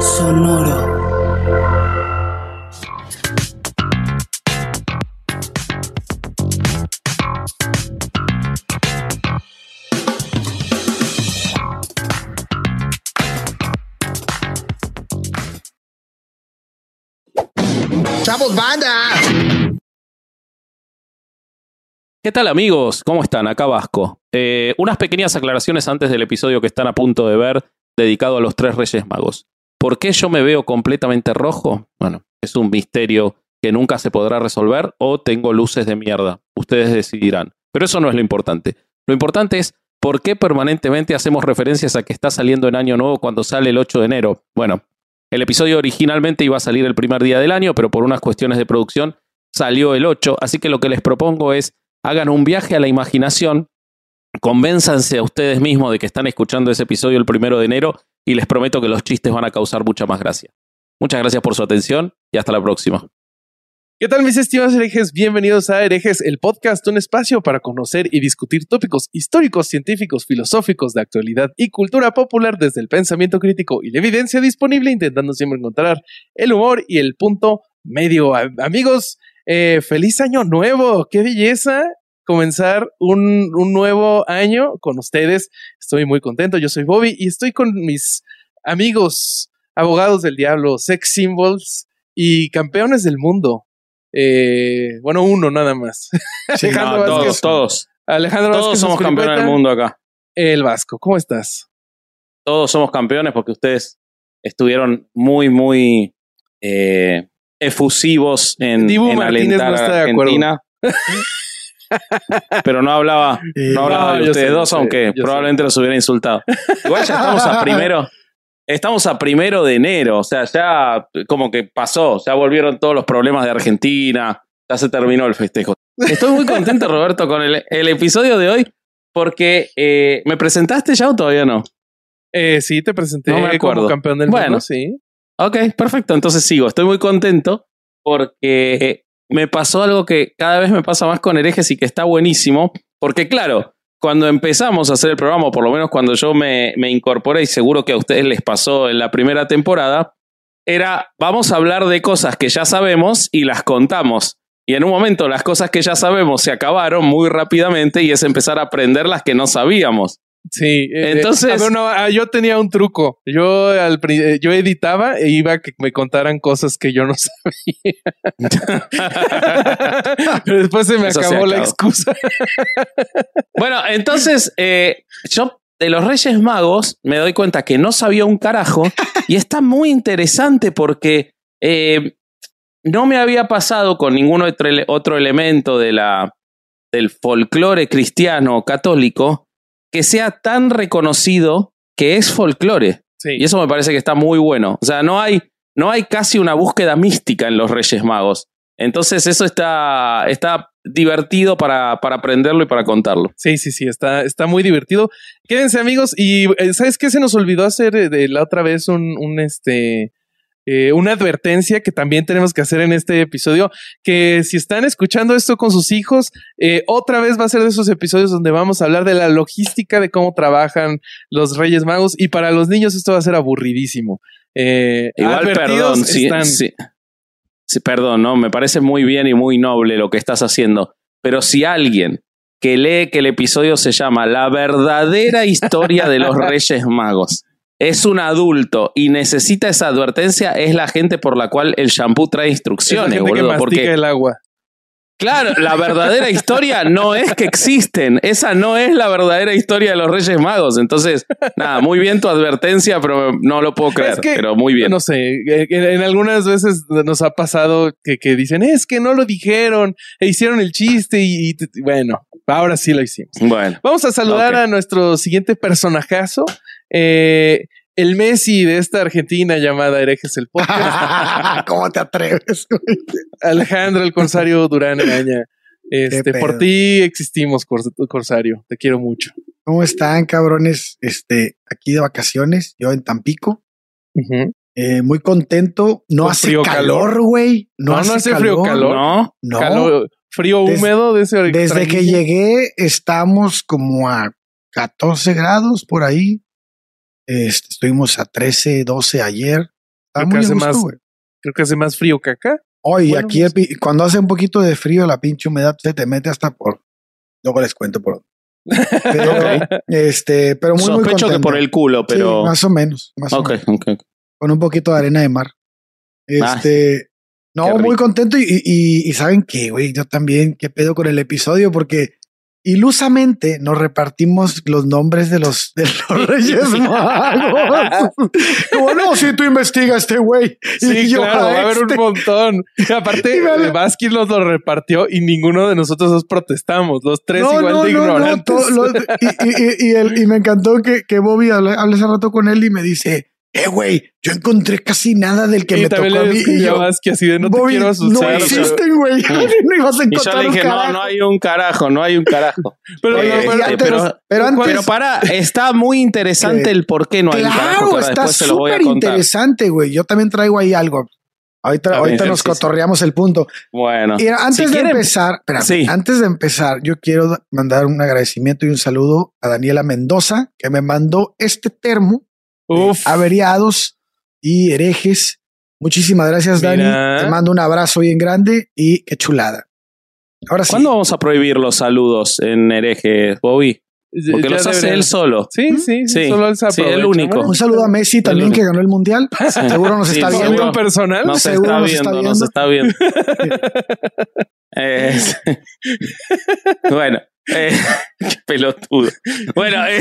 Sonoro. ¡Chavos, banda! ¿Qué tal amigos? ¿Cómo están? Acá Vasco. Eh, unas pequeñas aclaraciones antes del episodio que están a punto de ver dedicado a los tres Reyes Magos. ¿Por qué yo me veo completamente rojo? Bueno, es un misterio que nunca se podrá resolver o tengo luces de mierda. Ustedes decidirán. Pero eso no es lo importante. Lo importante es por qué permanentemente hacemos referencias a que está saliendo en año nuevo cuando sale el 8 de enero. Bueno, el episodio originalmente iba a salir el primer día del año, pero por unas cuestiones de producción salió el 8. Así que lo que les propongo es hagan un viaje a la imaginación, convénzanse a ustedes mismos de que están escuchando ese episodio el primero de enero y les prometo que los chistes van a causar mucha más gracia. Muchas gracias por su atención y hasta la próxima. ¿Qué tal mis estimados herejes? Bienvenidos a Herejes, el podcast, un espacio para conocer y discutir tópicos históricos, científicos, filosóficos, de actualidad y cultura popular desde el pensamiento crítico y la evidencia disponible, intentando siempre encontrar el humor y el punto medio. Amigos, eh, feliz año nuevo, qué belleza comenzar un, un, nuevo año con ustedes. Estoy muy contento, yo soy Bobby y estoy con mis amigos, abogados del diablo, sex symbols y campeones del mundo. Eh, bueno, uno nada más. Sí, Alejandro no, Vázquez. Todos, todos. Alejandro todos Vázquez somos campeones del mundo acá. El Vasco, ¿cómo estás? Todos somos campeones porque ustedes estuvieron muy, muy eh, efusivos en, Dibu en Martínez alentar no está a de acuerdo. Argentina. Pero no hablaba, no hablaba No, de ustedes sé, dos, aunque probablemente los hubiera insultado. Igual ya estamos a primero. Estamos a primero de enero, o sea, ya como que pasó, ya volvieron todos los problemas de Argentina, ya se terminó el festejo. Estoy muy contento, Roberto, con el, el episodio de hoy, porque eh, ¿me presentaste ya o todavía no? Eh, sí, te presenté No me acuerdo. como campeón del Bueno. mundo, sí. Ok, perfecto. Entonces sigo. Estoy muy contento porque me pasó algo que cada vez me pasa más con herejes y que está buenísimo. Porque claro, cuando empezamos a hacer el programa, por lo menos cuando yo me, me incorporé, y seguro que a ustedes les pasó en la primera temporada, era vamos a hablar de cosas que ya sabemos y las contamos. Y en un momento las cosas que ya sabemos se acabaron muy rápidamente y es empezar a aprender las que no sabíamos. Sí. eh, Entonces- a ver, no, ah, yo tenía un truco. Yo, al, eh, yo editaba e iba a que me contaran cosas que yo no sabía. Pero después se me se acabó la excusa. Bueno, entonces eh, yo de los Reyes Magos me doy cuenta que no sabía un carajo y está muy interesante porque eh, no me había pasado con ningún otro, otro elemento de la, del folclore cristiano católico que sea tan reconocido que es folclore. Sí. Y eso me parece que está muy bueno. O sea, no hay, no hay casi una búsqueda mística en los Reyes Magos. Entonces eso está, está divertido para, para aprenderlo y para contarlo. Sí, sí, sí, está, está muy divertido. Quédense amigos y eh, ¿sabes qué? Se nos olvidó hacer eh, de la otra vez un, un este... eh, una advertencia que también tenemos que hacer en este episodio, que si están escuchando esto con sus hijos, eh, otra vez va a ser de esos episodios donde vamos a hablar de la logística de cómo trabajan los Reyes Magos y para los niños esto va a ser aburridísimo. Eh, Igual, perdón, sí, están. sí. Sí, perdón, ¿no? Me parece muy bien y muy noble lo que estás haciendo. Pero si alguien que lee que el episodio se llama La verdadera historia de los Reyes Magos es un adulto y necesita esa advertencia, es la gente por la cual el shampoo trae es la instrucciones, gente boludo. Porque, el agua. claro, la verdadera historia no es que existen. Esa no es la verdadera historia de los Reyes Magos. Entonces, nada, muy bien tu advertencia, pero no lo puedo creer. Es que, pero muy bien. No sé, en, algunas veces nos ha pasado que, que dicen, es que no lo dijeron, e hicieron el chiste y, bueno, ahora sí lo hicimos. Bueno. Vamos a saludar a nuestro siguiente personajazo, eh, el Messi de esta Argentina llamada Herejes el Podcast, ¿Cómo te atreves? güey? Alejandro el Corsario Durán Araña. Este, por ti existimos, Cors- Corsario. Te quiero mucho. ¿Cómo están, cabrones? Este, aquí de vacaciones, yo en Tampico. Eh, muy contento. No hace frío, calor, güey. No, No, no hace, hace frío, calor. ¿No? No. Calor- frío Des- húmedo de ese Desde que llegué estamos como a 14 grados por ahí. Este, estuvimos a 13, 12 ayer. Está Creo que muy hace gusto, más- güey. Creo que hace más frío que acá. Oye, Bueno, aquí pues- cuando hace un poquito de frío, la pinche humedad se te mete hasta por. Luego les cuento por. dónde. Pero, este, pero muy, muy Sospecho que contento. por el culo, pero. Sí, más o menos. Más o menos. Con un poquito de arena de mar. Ah, Este. no, muy contento. Y, y, y saben que, güey, yo también, qué pedo con el episodio, porque ilusamente nos repartimos los nombres de los, de los Reyes Magos. Como no, si tú investigas este güey. Sí, Y yo, claro, va a haber este. un montón. Aparte, Y eh, Vázquez los lo repartió y ninguno de nosotros dos protestamos. Los tres igual de ignorantes. todo y- y el- y me encantó que, que Bobby hablé, hablé hace rato con él y me dice, eh, güey, yo encontré casi nada del que y me tocó a mí. Y yo, a Vázquez así de no te quiero no asustar. pero- existen, güey. no ibas a Y yo encontrar le un dije, no, no hay un carajo, no hay un carajo. Pero, Oye, pero- y pero- antes- pero- pero antes, Pero para, está muy interesante Que- el por qué no hay un carajo. que claro, está súper interesante, güey. Yo también traigo ahí algo. Ahorita, ahorita nos cotorreamos el punto. Bueno, Y antes Si de quieren- empezar, espérame, Sí. antes de empezar, yo quiero mandar un agradecimiento y un saludo a Daniela Mendoza, que me mandó este termo Uf. averiados y herejes. Muchísimas gracias, Mira. Dani. Te mando un abrazo bien grande y qué chulada. Ahora sí. ¿cuándo vamos a prohibir los saludos en hereje, Bobby? Porque Ya los hace él solo. Sí, sí, sí, Sí, solo él se sí, el único. Bueno, Un saludo a Messi también único. que ganó el mundial. Seguro nos está sí, viendo. seguro. personal. Nos Seguro está nos viendo, está nos está viendo. Es- bueno, eh, qué pelotudo. Bueno, eh.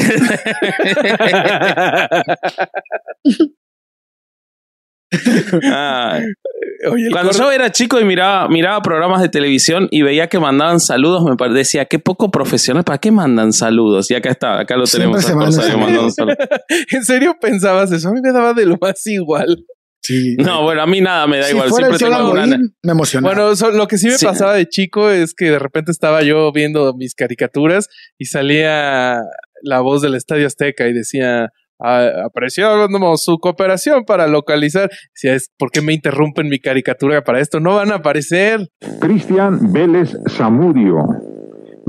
Oye, el Cuando yo era chico y miraba, miraba programas de televisión y veía que mandaban saludos, me parecía qué poco profesional. ¿Para qué mandan saludos? Y acá está, acá lo Siempre tenemos. se mandan. ¿En serio pensabas eso? A mí me daba de lo más igual. Sí. No, bueno, a mí nada me da si igual. fuera el Siempre sol tengo una. Me emocionaba. Bueno, so- lo que sí me Sí. pasaba de chico es que de repente estaba yo viendo mis caricaturas y salía la voz del Estadio Azteca y decía, "Ah, apreciamos su cooperación para localizar. Decía, es, ¿por qué me interrumpen mi caricatura para esto? No van a aparecer. Cristian Vélez Zamudio.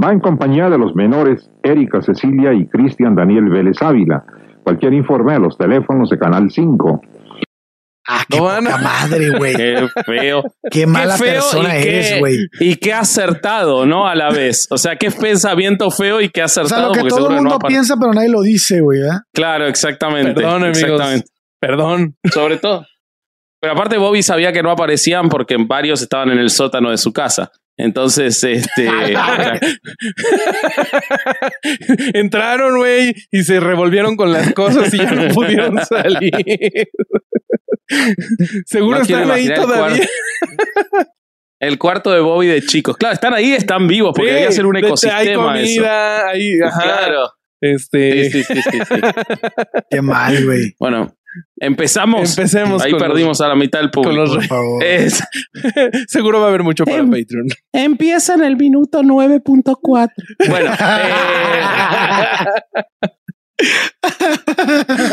Va en compañía de los menores Erika Cecilia y Cristian Daniel Vélez Ávila. Cualquier informe a los teléfonos de Canal 5. Ah, qué no madre, güey. Qué feo. Qué mala feo persona qué- eres, güey. Y qué acertado, ¿no? A la vez. O sea, qué pensamiento feo y qué O acertado. sea, lo que todo el no mundo piensa, pero nadie lo dice, güey. ¿eh? Claro, exactamente. Perdón, amigos. Exactamente. Perdón. Sobre todo. Pero aparte, Bobby sabía que no aparecían porque varios estaban en el sótano de su casa. Entonces, este. Entraron, güey, y se revolvieron con las cosas y ya no pudieron salir. Seguro No están ahí el todavía. El cuarto de Bobby de chicos. Claro, están ahí, están vivos, porque Sí, debía ser un ecosistema Hay eso. comida, hay, ajá, Claro. este, Sí, sí, sí, sí, sí. Qué mal, güey. Bueno, empezamos. Empecemos Ahí con perdimos a la mitad del con público. los Por favor. Es- Seguro va a haber mucho para Em. Patreon. empieza en el minuto 9.4. Bueno, eh,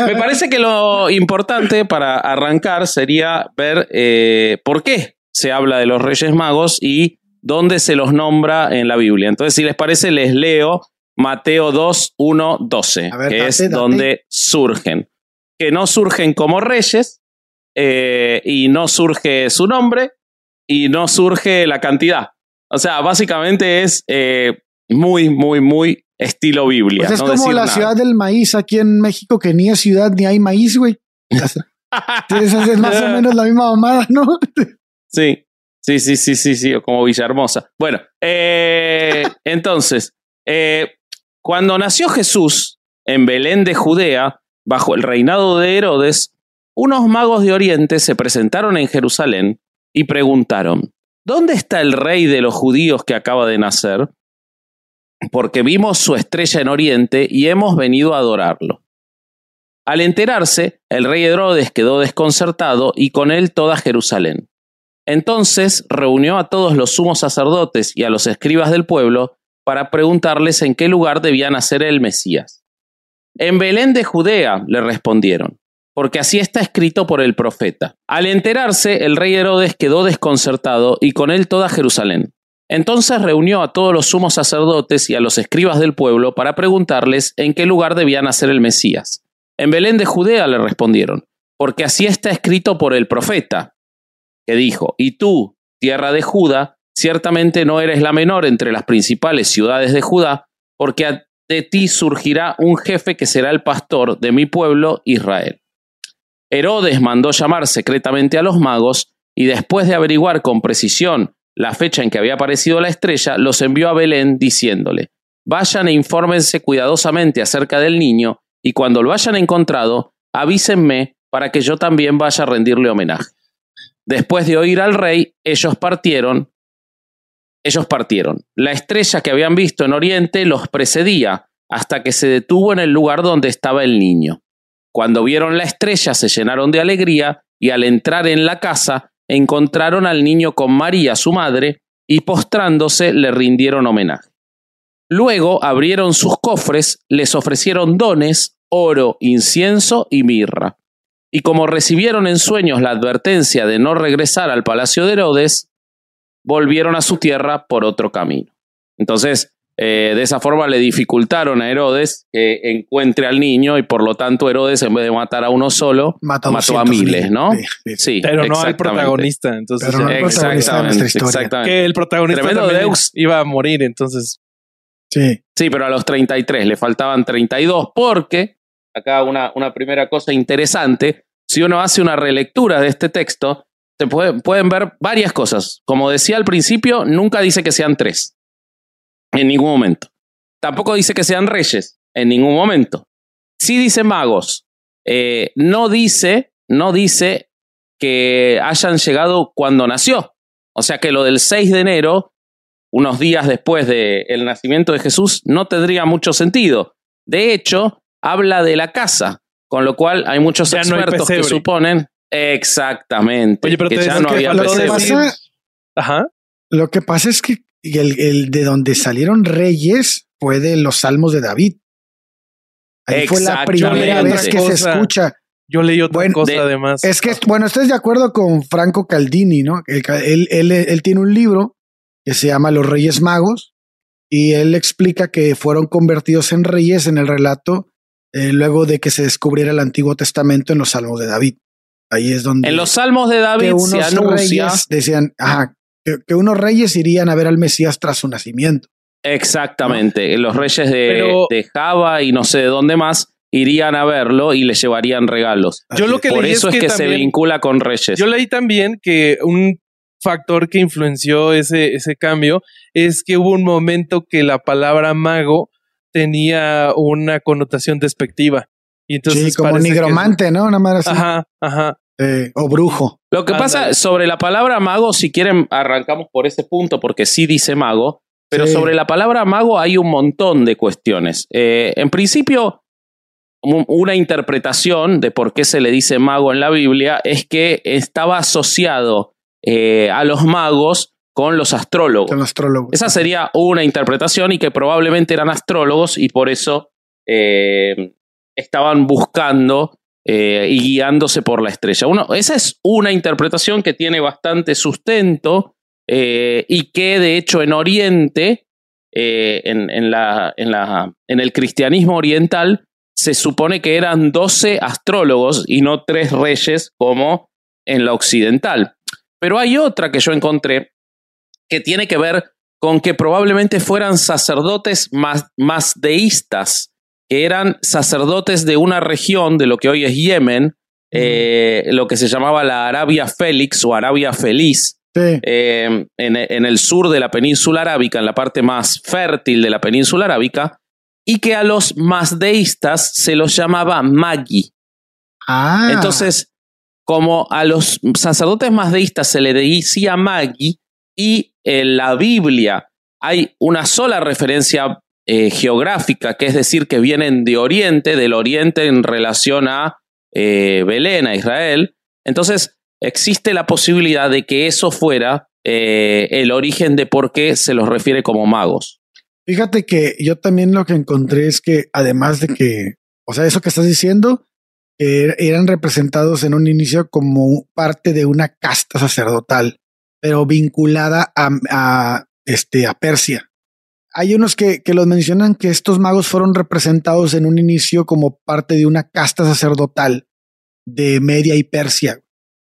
me parece que lo importante para arrancar sería ver eh, por qué se habla de los Reyes Magos y dónde se los nombra en la Biblia. Entonces, si les parece, les leo Mateo 2, 1, 12, A ver, que date, es date. donde surgen. Que no surgen como reyes eh, y no surge su nombre y no surge la cantidad. O sea, básicamente es eh, muy, muy, muy estilo Biblia. Pues es no como decir la nada. ciudad del maíz aquí en México, que ni es ciudad ni hay maíz, güey. Entonces es más o menos la misma mamada, ¿no? Sí, sí, sí, sí, sí, sí, o como Villahermosa. Bueno, eh, entonces, eh, cuando nació Jesús en Belén de Judea, bajo el reinado de Herodes, unos magos de Oriente se presentaron en Jerusalén y preguntaron, ¿dónde está el rey de los judíos que acaba de nacer? Porque vimos su estrella en Oriente y hemos venido a adorarlo. Al enterarse, el rey Herodes quedó desconcertado y con él toda Jerusalén. Entonces reunió a todos los sumos sacerdotes y a los escribas del pueblo para preguntarles en qué lugar debía nacer el Mesías. En Belén de Judea, le respondieron, porque así está escrito por el profeta. Al enterarse, el rey Herodes quedó desconcertado y con él toda Jerusalén. Entonces reunió a todos los sumos sacerdotes y a los escribas del pueblo para preguntarles en qué lugar debía nacer el Mesías. En Belén de Judea le respondieron, porque así está escrito por el profeta, que dijo, y tú, tierra de Judá, ciertamente no eres la menor entre las principales ciudades de Judá, porque de ti surgirá un jefe que será el pastor de mi pueblo Israel. Herodes mandó llamar secretamente a los magos y después de averiguar con precisión la fecha en que había aparecido la estrella, los envió a Belén diciéndole, vayan e infórmense cuidadosamente acerca del niño y cuando lo hayan encontrado, avísenme para que yo también vaya a rendirle homenaje. Después de oír al rey, ellos partieron. Ellos partieron. La estrella que habían visto en Oriente los precedía hasta que se detuvo en el lugar donde estaba el niño. Cuando vieron la estrella se llenaron de alegría y al entrar en la casa encontraron al niño con María, su madre, y postrándose le rindieron homenaje. Luego abrieron sus cofres, les ofrecieron dones, oro, incienso y mirra. Y como recibieron en sueños la advertencia de no regresar al palacio de Herodes, volvieron a su tierra por otro camino. Entonces, eh, de esa forma le dificultaron a Herodes que encuentre al niño y por lo tanto Herodes en vez de matar a uno solo mató, a miles, ¿no? Sí, pero no al protagonista. Entonces, pero no exactamente, exactamente. Que el protagonista iba a morir, entonces. Sí. Sí, pero a los 33 le faltaban 32 porque acá una, una primera cosa interesante, si uno hace una relectura de este texto, se pueden ver varias cosas. Como decía al principio, nunca dice que sean tres. En ningún momento. Tampoco dice que sean reyes. En ningún momento. Sí dice magos. Eh, no dice, no dice que hayan llegado cuando nació. O sea que lo del 6 de enero, unos días después del nacimiento de Jesús, no tendría mucho sentido. De hecho, habla de la casa, con lo cual hay muchos expertos que suponen exactamente Oye, pero que ya no había lo, Ajá. lo que pasa es que y el, el, de donde salieron reyes fue de los salmos de David. Ahí fue la primera vez que se escucha. Yo leí otra cosa además. Es que, bueno, estoy de acuerdo con Franco Caldini, ¿no? Él, él, él, tiene un libro que se llama Los Reyes Magos y él explica que fueron convertidos en reyes en el relato eh, luego de que se descubriera el Antiguo Testamento en los Salmos de David. Ahí es donde. En los Salmos de David se anuncia. Decían, ajá, que, unos reyes irían a ver al Mesías tras su nacimiento. Exactamente, los reyes de, Java y no sé de dónde más irían a verlo y le llevarían regalos. Yo lo que Por eso es que, se vincula con reyes. Yo leí también que un factor que influenció ese, ese cambio es que hubo un momento que la palabra mago tenía una connotación despectiva. Y entonces sí, como nigromante, ¿no? Una madre así. Ajá, ajá. Eh, o brujo. Lo que pasa sobre la palabra mago, si quieren, arrancamos por ese punto, porque sí dice mago, pero sobre la palabra mago hay un montón de cuestiones. Eh, en principio, una interpretación de por qué se le dice mago en la Biblia es que estaba asociado eh, a los magos con los astrólogos. astrólogos. Esa sería una interpretación y que probablemente eran astrólogos y por eso estaban buscando eh, y guiándose por la estrella. esa es una interpretación que tiene bastante sustento eh, y que de hecho en Oriente, eh, en, la, en, la, en el cristianismo oriental, se supone que eran 12 astrólogos y no tres reyes como en la occidental. Pero hay otra que yo encontré que tiene que ver con que probablemente fueran sacerdotes más, más deístas que eran sacerdotes de una región de lo que hoy es Yemen, eh, lo que se llamaba la Arabia Félix o Arabia Feliz, eh, en, el sur de la península arábica, en la parte más fértil de la península arábica, y que a los masdeístas se los llamaba Magi. Ah. Entonces, como a los sacerdotes masdeístas se le decía Magi, y en la Biblia hay una sola referencia eh, geográfica, que es decir, que vienen de Oriente, del Oriente en relación a eh, Belén, a Israel. Entonces, existe la posibilidad de que eso fuera eh, el origen de por qué se los refiere como magos. Fíjate que yo también lo que encontré es que además de que, o sea, eso que estás diciendo, eran representados en un inicio como parte de una casta sacerdotal, pero vinculada a, este, a Persia hay unos que, que los mencionan que estos magos fueron representados en un inicio como parte de una casta sacerdotal de Media y Persia.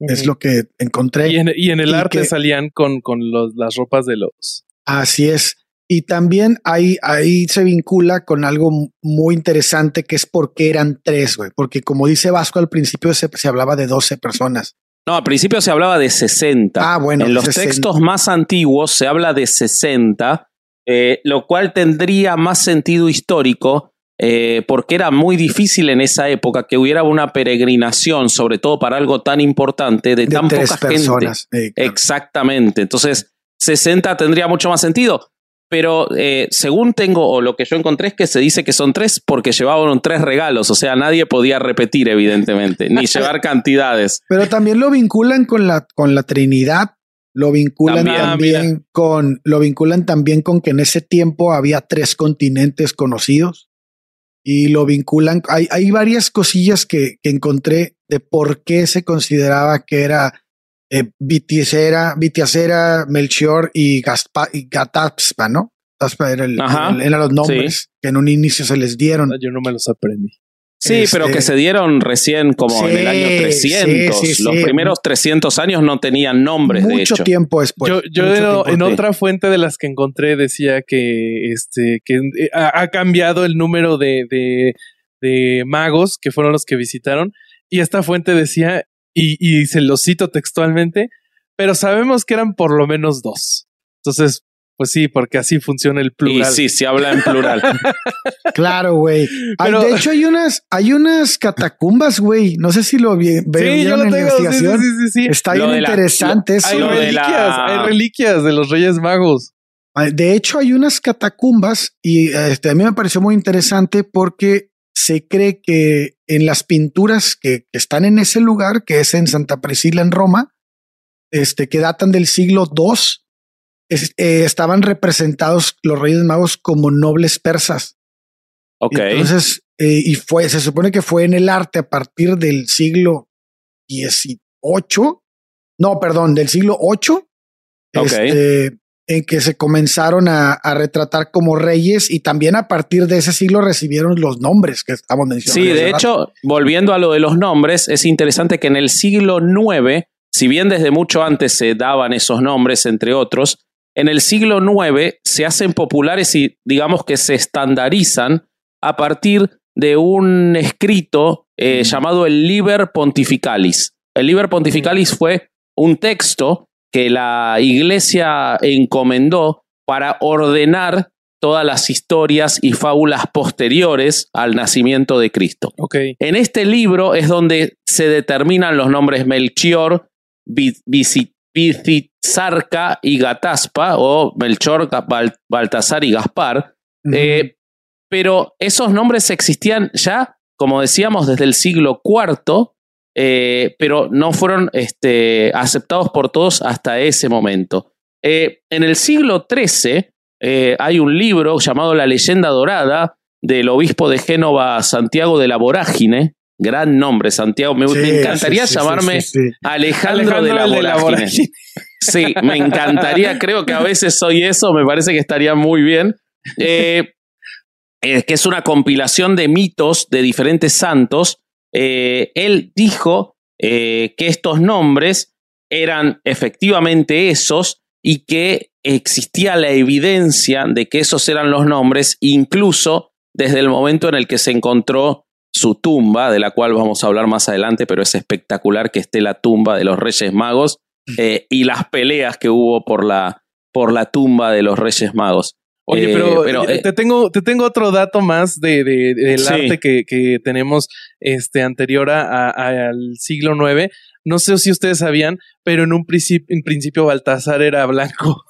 Es lo que encontré. Y en, y en el Y arte que- salían con, con los, las ropas de los. Así es. Y también ahí, ahí se vincula con algo muy interesante que es por qué eran tres, güey. Porque como dice Vasco, al principio se, se hablaba de 12 personas. No, al principio se hablaba de 60. Ah, bueno. en los 60. textos más antiguos se habla de 60, eh, lo cual tendría más sentido histórico eh, porque era muy difícil en esa época que hubiera una peregrinación, sobre todo para algo tan importante, de, de tan tres poca gente. personas. Eh, claro. Exactamente. Entonces, 60 tendría mucho más sentido. Pero eh, según tengo, o lo que yo encontré es que se dice que son tres porque llevaban tres regalos. O sea, nadie podía repetir, evidentemente, ni llevar cantidades. Pero también lo vinculan con la, con la Trinidad. Lo vinculan También, también, con, lo vinculan también con que en ese tiempo había tres continentes conocidos. Y lo vinculan, hay, hay varias cosillas que, que encontré de por qué se consideraba que era eh, Vitiacera, Vitiacera, Melchior y, Gaspa, y Gatapspa, ¿no? Gatapspa era el- Ajá, el- eran los nombres que en un inicio se les dieron. Yo no me los aprendí. Sí, Este- pero que se dieron recién como en el año Sí, 300. sí, sí, Los sí. primeros 300 años no tenían nombres, de mucho hecho. tiempo después. yo yo en, tiempo en después. otra fuente de las que encontré decía que este que eh, ha, ha cambiado el número de, de, de magos que fueron los que visitaron. Y esta fuente decía, y, y se lo cito textualmente, pero sabemos que eran por lo menos dos. Entonces, pues sí, porque así funciona el Y plural. sí, se habla en plural. Claro, güey. De hecho, hay unas, hay unas catacumbas, güey. No sé si lo vi, Sí, yo lo en la tengo. Sí, sí, investigación. sí, sí, sí. Está Lo bien la- interesante eso. Hay reliquias, la- hay reliquias de los Reyes Magos. De hecho, hay unas catacumbas y este, a mí me pareció muy interesante porque se cree que en las pinturas que, que están en ese lugar, que es en Santa Priscila, en Roma, este, que datan del siglo II, es- eh, estaban representados los Reyes Magos como nobles persas. Ok. Entonces, eh, y fue, se supone que fue en el arte a partir del siglo XVIII, no, perdón, del siglo VIII, Ok. este, en que se comenzaron a, a retratar como reyes y también a partir de ese siglo recibieron los nombres que estamos mencionando. Sí, de rato. hecho, volviendo a lo de los nombres, es interesante que en el siglo IX, si bien desde mucho antes se daban esos nombres, entre otros, en el siglo IX se hacen populares y digamos que se estandarizan a partir de un escrito eh, llamado el Liber Pontificalis. El Liber Pontificalis fue un texto que la iglesia encomendó para ordenar todas las historias y fábulas posteriores al nacimiento de Cristo. Ok. En este libro es donde se determinan los nombres Melchior, Bi- Bizizarca y Gataspa, o Melchor, Bal- Baltasar y Gaspar. Eh, pero esos nombres existían ya, como decíamos, desde el siglo IV, eh, pero no fueron este, aceptados por todos hasta ese momento. Eh, en el siglo XIII hay un libro llamado La leyenda dorada del obispo de Génova, Santiago de la Vorágine. Gran nombre, Santiago. Me, Sí, me encantaría sí, llamarme sí, sí. Alejandro, de la de la Vorágine. Sí, me encantaría. Creo que a veces soy eso. Me parece que estaría muy bien. Eh, eh, que es una compilación de mitos de diferentes santos. Eh, él dijo eh, que estos nombres eran efectivamente esos y que existía la evidencia de que esos eran los nombres, incluso desde el momento en el que se encontró su tumba, de la cual vamos a hablar más adelante, pero es espectacular que esté la tumba de los Reyes Magos eh, y las peleas que hubo por la, por la tumba de los Reyes Magos. Oye, Eh, pero, pero, eh, te, tengo, te tengo otro dato más de, de- del Sí. arte que, que tenemos este, anterior a- a- al siglo IX. No sé si ustedes sabían, pero en un principio, en principio Baltasar era blanco.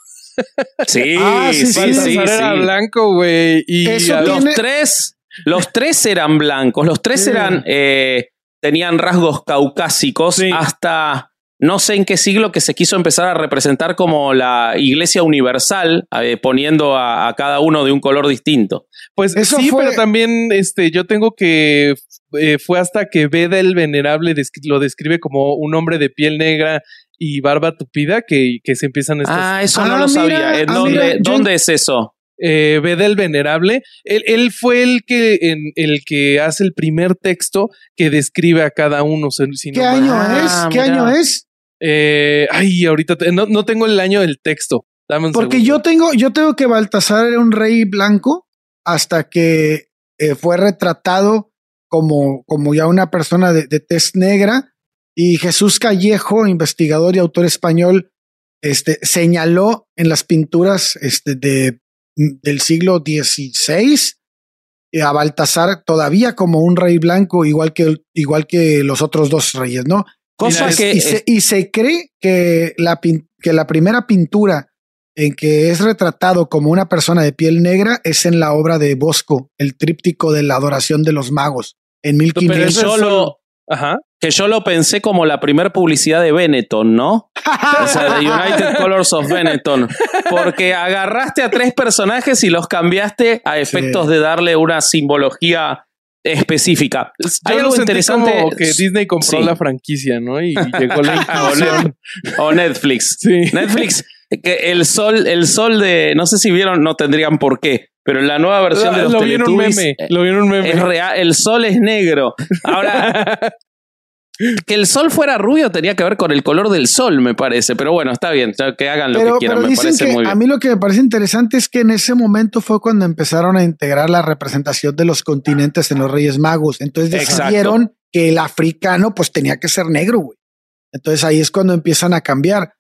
Sí, Ah, sí, sí, sí, Baltasar sí, era sí. blanco, güey. Y Eso a- tiene- Los tres, los tres eran blancos, los tres eran, eh, tenían rasgos caucásicos Sí. hasta no sé en qué siglo que se quiso empezar a representar como la iglesia universal, eh, poniendo a, a cada uno de un color distinto. Pues Eso sí, fue- pero también este, yo tengo que eh, fue hasta que Beda el Venerable descri- lo describe como un hombre de piel negra y barba tupida que, que se empiezan estos. Ah, eso Ah, no lo mira, sabía. ¿En ah, dónde, mira, yo- dónde es eso? Eh, Beda el Venerable. Él, él fue el que, en, el que hace el primer texto que describe a cada uno. si- ¿Qué no año es? Ah, ¿Qué año es? Eh, ay, ahorita te- no, no tengo el año del texto. Dame un Porque segundo. yo tengo, yo tengo que Baltasar era un rey blanco hasta que eh, fue retratado como, como ya una persona de, de tez negra y Jesús Callejo, investigador y autor español, este, señaló en las pinturas este, de, del siglo XVI eh, a Baltasar todavía como un rey blanco, igual que, igual que los otros dos reyes, ¿no? Cosa Mira, que y, se, y se cree que la, que la primera pintura en que es retratado como una persona de piel negra es en la obra de Bosco, el tríptico de la adoración de los magos, en Pero eso 1500. es yo solo- lo, Ajá. que yo lo pensé como la primera publicidad de Benetton, ¿no? O sea, de United Colors of Benetton. Porque agarraste a tres personajes y los cambiaste a efectos Sí. de darle una simbología específica. Yo Hay algo interesante. como que Disney compró Sí. la franquicia, ¿no? Y llegó la o. Net- o Netflix. Sí. Netflix, que el sol, el sol de, no sé si vieron, no tendrían por qué, pero en la nueva versión de los lo vi en un meme. eh, Lo vi en un meme. es real, el sol es negro. Ahora, que el sol fuera rubio tenía que ver con el color del sol, me parece. Pero bueno, está bien, que hagan lo pero, que quieran, pero me parece que muy a mí lo que me parece interesante es que en ese momento fue cuando empezaron a integrar la representación de los continentes en los Reyes Magos. Entonces Exacto. decidieron que el africano pues tenía que ser negro, güey. Entonces ahí es cuando empiezan a cambiar.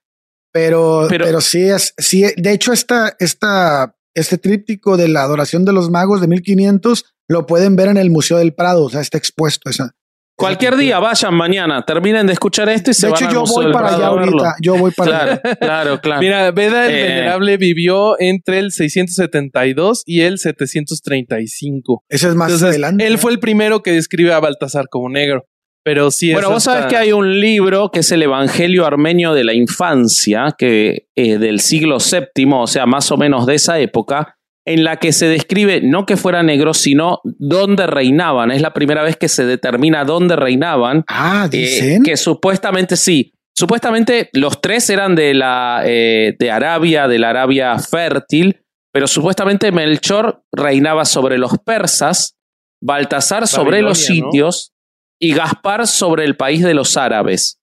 Pero, Pero- pero, sí es, sí, de hecho, esta, esta, este tríptico de la adoración de los magos de 1500 lo pueden ver en el Museo del Prado, o sea, está expuesto esa. Cualquier esa día, vayan mañana, terminen de escuchar esto y se De van hecho, al yo Museo voy del para Prado allá ahorita. Yo voy para allá. Claro, claro. Mira, Beda el Eh. Venerable vivió entre el 672 y el 735. Ese es más Entonces, adelante. él fue el primero que describe a Baltasar como negro. Pero sí es Bueno, vos sabés que hay un libro que es el Evangelio Armenio de la Infancia, que eh, del siglo VII, o sea, más o menos de esa época, en la que se describe no que fuera negro, sino dónde reinaban. Es la primera vez que se determina dónde reinaban. Ah, eh, dicen. que supuestamente sí. Supuestamente los tres eran de la eh, de Arabia, de la Arabia fértil, pero supuestamente Melchor reinaba sobre los persas, Baltasar sobre los sitios y Gaspar sobre el país de los árabes.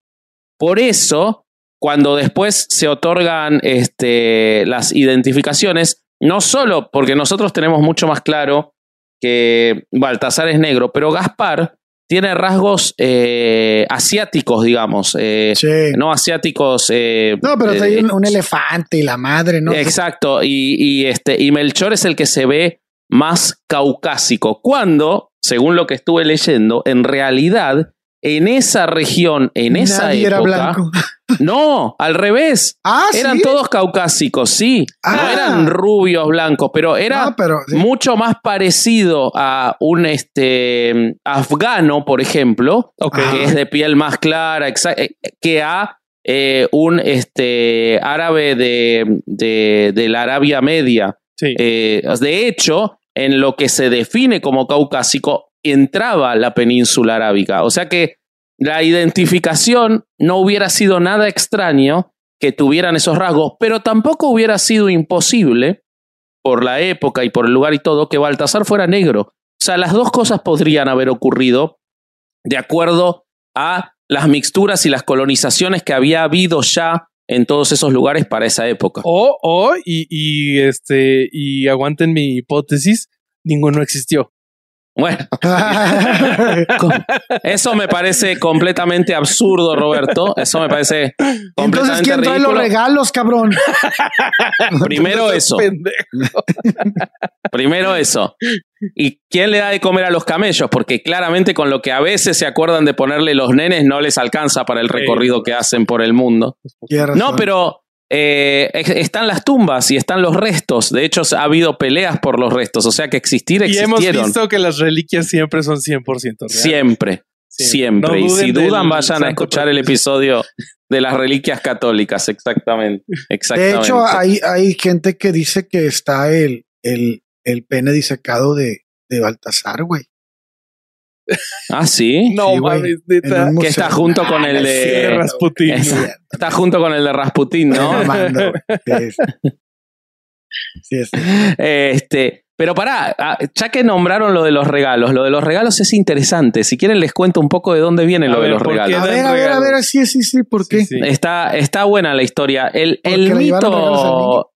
Por eso, cuando después se otorgan este, las identificaciones, no solo porque nosotros tenemos mucho más claro que Baltasar es negro, pero Gaspar tiene rasgos eh, asiáticos, digamos, eh, Sí. no asiáticos. eh, No, pero hay un, un elefante y la madre, ¿no? Exacto, y, y este, y Melchor es el que se ve más caucásico. Cuando, según lo que estuve leyendo, en realidad, en esa región, en esa Nadie época. era blanco. No, al revés. Ah, Eran sí. todos caucásicos, sí. No Ah. eran rubios, blancos, pero era Ah, pero sí. mucho más parecido a un este, afgano, por ejemplo, que es de piel más clara, eh, que a eh, un este, árabe de, de, de la Arabia Media. Sí. Eh, de hecho, en lo que se define como caucásico, entraba la península arábica. O sea que la identificación no hubiera sido nada extraño que tuvieran esos rasgos, pero tampoco hubiera sido imposible, por la época y por el lugar y todo, que Baltasar fuera negro. O sea, las dos cosas podrían haber ocurrido de acuerdo a las mixturas y las colonizaciones que había habido ya en todos esos lugares para esa época. O, o, y, y este, y aguanten mi hipótesis, ninguno existió. Bueno, eso me parece completamente absurdo, Roberto. Eso me parece Entonces, ¿quién trae los regalos, cabrón? Primero eso, primero eso. ¿Y quién le da de comer a los camellos? Porque claramente con lo que a veces se acuerdan de ponerle los nenes no les alcanza para el recorrido que hacen por el mundo. No, pero eh, están las tumbas y están los restos. De hecho, ha habido peleas por los restos. O sea que existir Y hemos existieron. visto que las reliquias siempre son 100% reales. Siempre. Siempre. No y si dudan, vayan a escuchar el episodio de las reliquias católicas. Exactamente. De Exactamente. hecho, hay, hay gente que dice que está el, el, el pene disecado de, de Baltasar, güey. Ah, sí. No Sí, mames, neta. Que está junto con el no es de- cierto, Rasputín. Está junto con el de Rasputín, No, güey. Sí, sí. Sí, es. Este, pero pará, ah, ya que nombraron lo de los regalos, lo de los regalos es interesante. Si quieren les cuento un poco de dónde viene A lo de los ¿por qué regalos. A ver, a ver, a ver, sí, sí, sí, ¿por qué? Sí, sí. Está, está buena la historia. El, el mito.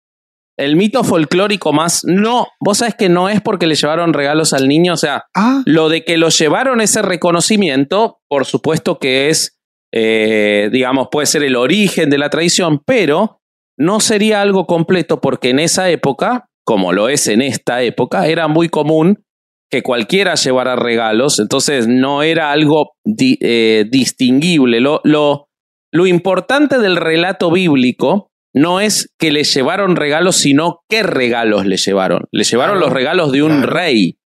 El mito folclórico más. No, vos sabés que no es porque le llevaron regalos al niño. O sea, Ah, lo de que lo llevaron ese reconocimiento, por supuesto que es, eh, digamos, puede ser el origen de la tradición, pero no sería algo completo porque en esa época, como lo es en esta época, era muy común que cualquiera llevara regalos, entonces no era algo di- eh, distinguible. Lo, lo, lo importante del relato bíblico no es que le llevaron regalos, sino qué regalos le llevaron. Le llevaron Claro, los regalos de un claro. rey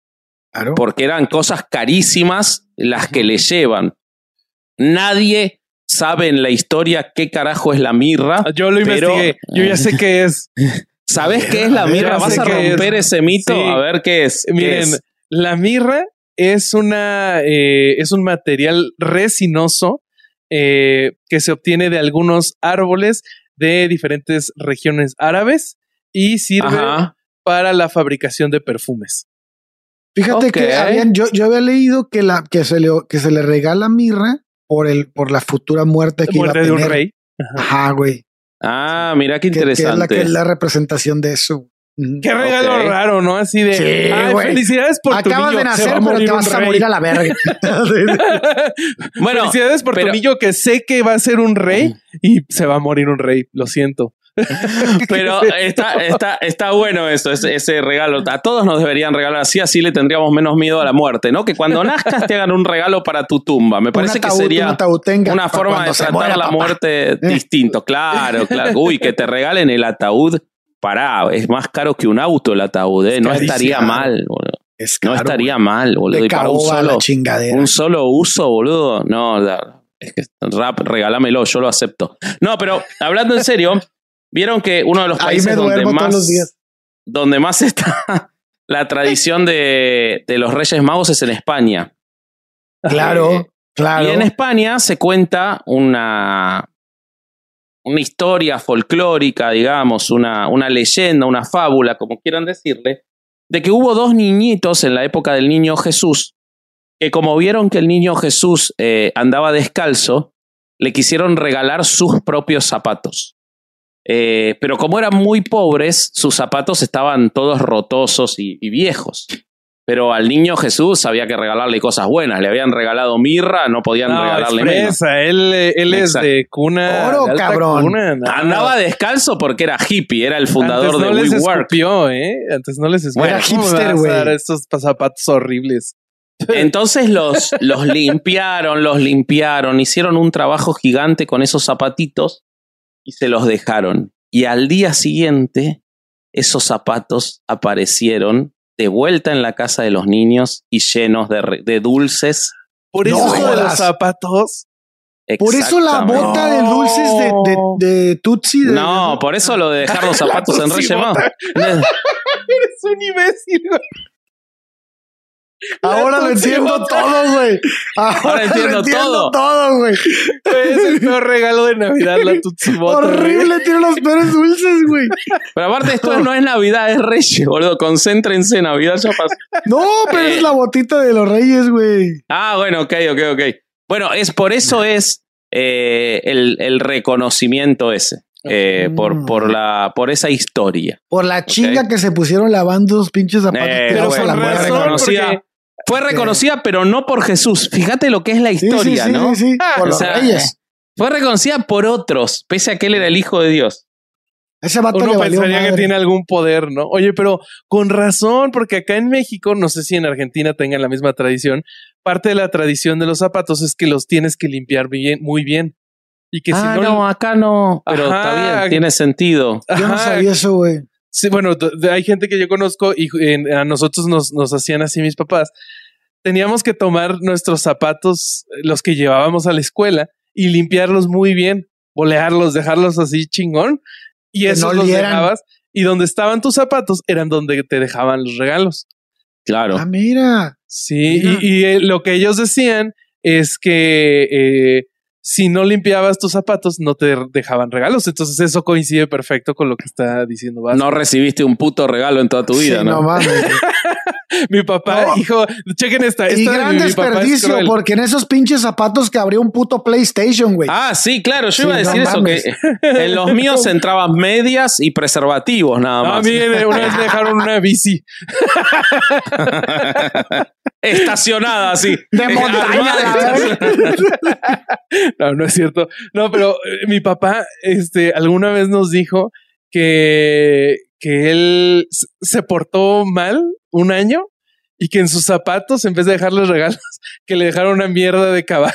claro. porque eran cosas carísimas las que le llevan. Nadie sabe en la historia qué carajo es la mirra. Yo lo Pero- investigué. Yo ya sé qué es. ¿Sabes qué es la mirra? ¿Vas a romper es. ese mito? Sí. A ver qué es. ¿Qué Miren, es? la mirra es una eh, es un material resinoso eh, que se obtiene de algunos árboles de diferentes regiones árabes y sirve Ajá. para la fabricación de perfumes. Fíjate que habían, yo, yo había leído que, la, que, se le, que se le regala mirra por, el, por la futura muerte que Muerte iba a de un rey. Ajá, güey. Ah, mira qué Que, que es la, interesante. que es la representación de eso. Ujú. Qué regalo Ok. raro, ¿no? Así de Sí, "Ay, felicidades por tu Acabas niño. de nacer, pero morir te vas a rey". morir a la verga. Bueno, felicidades por pero- tu niño que sé que va a ser un rey y se va a morir un rey. Lo siento. pero está, está, está bueno eso, ese, ese regalo. A todos nos deberían regalar así, así le tendríamos menos miedo a la muerte, ¿no? Que cuando nazcas te hagan un regalo para tu tumba. Me parece que sería una forma de tratar muera, la papá. muerte distinto. Claro, claro. Uy, que te regalen el ataúd. Pará, es más caro que un auto el ataúd, ¿eh? Es No estaría mal, boludo. Es No caro, estaría güey. mal, boludo. De Y para un solo, un uso, boludo. No, la- es que rap, regálamelo, yo lo acepto. No, pero hablando en serio, vieron que uno de los Ahí países me donde todos los más, días. donde más está la tradición de, de los Reyes Magos es en España. Claro, claro. Y en España se cuenta una, una historia folclórica, digamos, una, una leyenda, una fábula, como quieran decirle, de que hubo dos niñitos en la época del niño Jesús, que como vieron que el niño Jesús eh, andaba descalzo, le quisieron regalar sus propios zapatos. Eh, pero como eran muy pobres, sus zapatos estaban todos rotosos y, y viejos. Pero al niño Jesús había que regalarle cosas buenas. Le habían regalado mirra, no podían No, regalarle menos. fresa. Él, él es de cuna. Oro, de cabrón. cuna, no. Andaba descalzo porque era hippie, era el fundador Antes no de les WeWork. escupió, ¿eh? Antes no les escupió. Era ¿Cómo me hipster, güey. estos zapatos horribles. Entonces los, los limpiaron, los limpiaron, hicieron un trabajo gigante con esos zapatitos y se los dejaron. Y al día siguiente, esos zapatos aparecieron de vuelta en la casa de los niños y llenos de, re- de dulces. Por No eso de los zapatos. Por eso la bota de dulces de, de, de Tutsi. de- No, por eso lo de dejar los zapatos en Reyes. Eres un imbécil. Ahora lo entiendo todo, güey. Ahora, Ahora entiendo lo entiendo todo. todo, güey. Es el peor regalo de Navidad, la Tutsi Bota. güey. Horrible, tiene los peores dulces, güey. Pero aparte esto no es Navidad, es Reyes, boludo. Concéntrense, Navidad ya pasó. No, pero Eh. es la botita de los reyes, güey. Ah, bueno, ok, ok, ok. Bueno, es por eso es eh, el, el reconocimiento ese. eh, por, Mm. por, la, por esa historia. Por la chinga que se pusieron lavando esos pinches zapatos. Eh, bueno, a la reconocida, porque- fue reconocida, pero no por Jesús. Fíjate lo que es la Sí, sí, historia, sí, ¿no? sí, sí, por O sea, reyes. Fue reconocida por otros, pese a que él era el hijo de Dios. Ese vato Uno le valió pensaría que tiene algún poder, ¿no? Oye, pero con razón, porque acá en México, no sé si en Argentina tengan la misma tradición, parte de la tradición de los zapatos es que los tienes que limpiar bien, muy bien. Y que ah, si no, no... acá no. Pero Ajá. está bien, tiene sentido. Yo no Ajá, sabía eso, güey. Sí, bueno, hay gente que yo conozco y en- a nosotros nos, nos hacían así mis papás. Teníamos que tomar nuestros zapatos, eh, los que llevábamos a la escuela, y limpiarlos muy bien, bolearlos, dejarlos así chingón. Y eso no los dejabas. Y donde estaban tus zapatos eran donde te dejaban los regalos. Claro. Ah, mira. Sí, Mira. y, y, eh, lo que ellos decían es que eh, si no limpiabas tus zapatos, no te dejaban regalos. Entonces eso coincide perfecto con lo que está diciendo Vasco. No recibiste un puto regalo en toda tu vida, Sí, ¿no? mames. mi papá, No. hijo, chequen esta. y esta gran mi desperdicio, porque en esos pinches zapatos que abrió un puto PlayStation, güey. Ah, sí, claro, yo Sí, iba a decir no eso, mames. que en los míos entraban medias y preservativos nada No, a más. mí eh, una vez me dejaron una bici. Estacionada así. De montaña. No, no es cierto. No, pero eh, mi papá, este, alguna vez nos dijo que, que él se portó mal un año y que en sus zapatos, en vez de dejarles regalos, que le dejaron una mierda de caballo.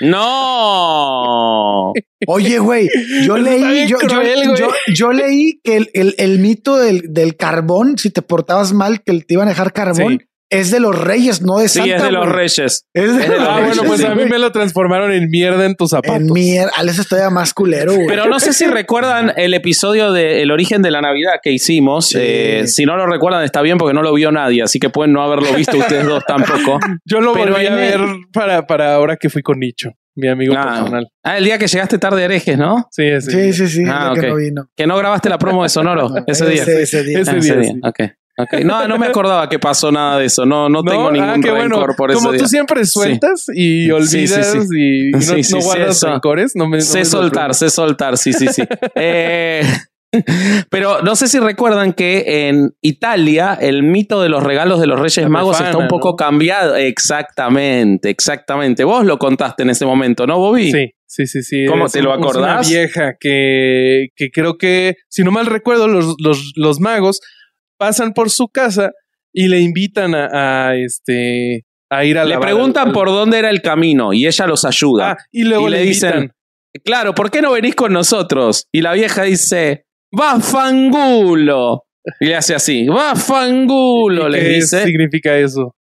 No. Oye, güey, yo Eso leí, yo, yo- cruel, yo- yo leí que el, el- el mito del, del carbón, si te portabas mal, que te iban a dejar carbón, Sí. Es de los reyes, no de Sí, Santa. es de los güey. reyes. Es de es de los Ah, reyes, bueno, pues sí, a mí güey. me lo transformaron en mierda en tus zapatos. En mierda, Alex es todavía más culero, güey. Pero no sé si recuerdan el episodio de El origen de la Navidad que hicimos. Sí. Eh, si no lo recuerdan, está bien porque no lo vio nadie, así que pueden no haberlo visto ustedes dos tampoco. Yo lo Pero volví a el- ver para, para ahora que fui con Nicho, mi amigo Ah, personal. ah, el día que llegaste tarde a herejes, ¿no? Sí, ese sí, día. sí, sí, Ah, es que ok. no vino. Que no grabaste la promo de Sonoro ese día. Ese, ese día. Ese Ah, día, sí. Ok, No, no me acordaba que pasó nada de eso. No, no, tengo ningún ah, qué rencor bueno. por Como ese tú siempre sueltas y olvidas sí, sí. y, y no, guardas eso. rencores, no me sé me soltar, sé soltar, sí, sí, sí. Eh, pero no sé si recuerdan que en Italia el mito de los regalos de los Reyes La Magos está un poco cambiado. Exactamente, exactamente. Vos lo contaste en ese momento, ¿no, Bobby? Sí, sí, sí, sí. ¿Cómo Es te lo es acordás? Una vieja que, que creo que, si no mal recuerdo, los, los, los magos pasan por su casa y le invitan a, a, este a ir a Le preguntan al- por dónde era el camino y ella los ayuda. Ah, y luego y le, le dicen. Claro, ¿por qué no venís con nosotros? Y la vieja dice, va fangulo. Y le hace así, va fangulo, ¿Y le ¿Qué dice. significa eso?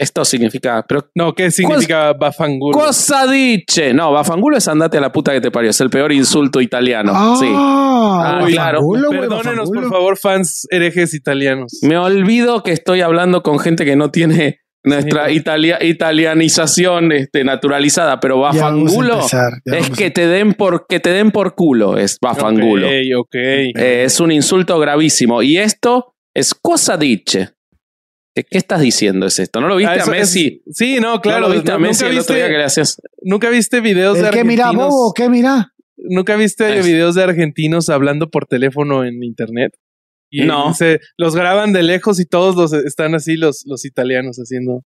Esto significa, pero No, ¿qué significa bafangulo? cosa dice. No, bafangulo es andate a la puta que te parió. Es el peor insulto italiano. Sí. Ah, claro. Bafangulo, Perdónenos, por favor, fans herejes italianos. Me olvido que estoy hablando con gente que no tiene nuestra Sí. italia- italianización este, naturalizada, pero bafangulo empezar, es que te den por que te den por culo, es bafangulo. Ok, ok. Eh, es un insulto gravísimo. Y esto es cosa dice. ¿Qué, qué estás diciendo? ¿Es esto? ¿No lo viste Ah, a Messi? es- sí, no, claro. ¿No lo viste a ¿no- Messi ¿Nunca el otro día que viste, le hacías? nunca viste videos de ¿El qué mira, argentinos? bobo? ¿Qué mira? ¿Nunca viste está. videos de argentinos hablando por teléfono en internet? Y No. se los graban de lejos y todos los están así los, los italianos haciendo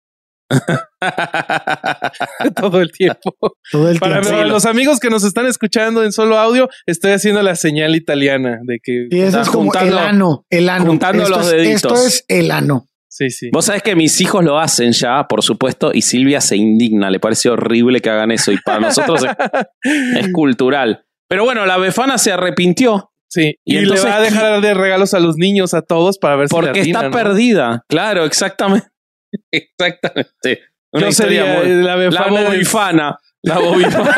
todo el tiempo. Todo el Para tiempo. los amigos que nos están escuchando en solo audio, estoy haciendo la señal italiana de que Y eso es como juntando- el ano, el ano. juntando esto los es, deditos. Esto es el ano. Sí, sí. Vos sabés que mis hijos lo hacen ya, por supuesto, y Silvia se indigna. Le parece horrible que hagan eso. Y para nosotros es, es cultural. Pero bueno, la befana se arrepintió Sí, Y y, entonces- le va a dejar de regalos a los niños, a todos, para ver si le porque está ¿no? perdida. Claro, exactamente. Exactamente. Una Yo sería muy- la La befana. es- bobifana. La bobifana.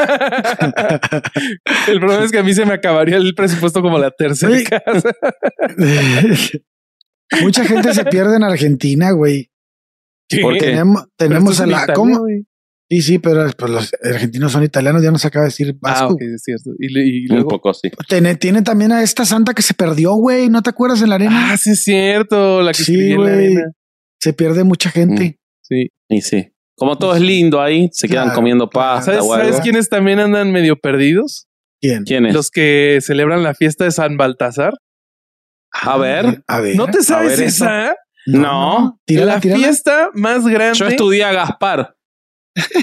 el problema es que a mí se me acabaría el presupuesto como la tercera casa. Mucha gente se pierde en Argentina, güey. ¿Por qué? Tenemos, tenemos a la. Italia, ¿Cómo? Sí, sí, pero pues, los argentinos son italianos, ya nos acaba de decir Ah, Vasco. ok, es cierto. Y, le- y Un poco, sí. Tiene, tiene también a esta santa que se perdió, güey. ¿No te acuerdas en la arena? Ah, sí, es cierto. La que Sí, güey. arena. Se pierde mucha gente. Sí. Y sí. Como todo es lindo ahí, se quedan Claro, comiendo claro. pasta ¿Sabes, o algo. ¿Sabes quiénes también andan medio perdidos? ¿Quién? ¿Quién es? Los que celebran la fiesta de San Baltasar. A ver. A ver. ¿No te sabes esa? No. Tírala, la tírala. fiesta más grande. Yo estudié a Gaspar.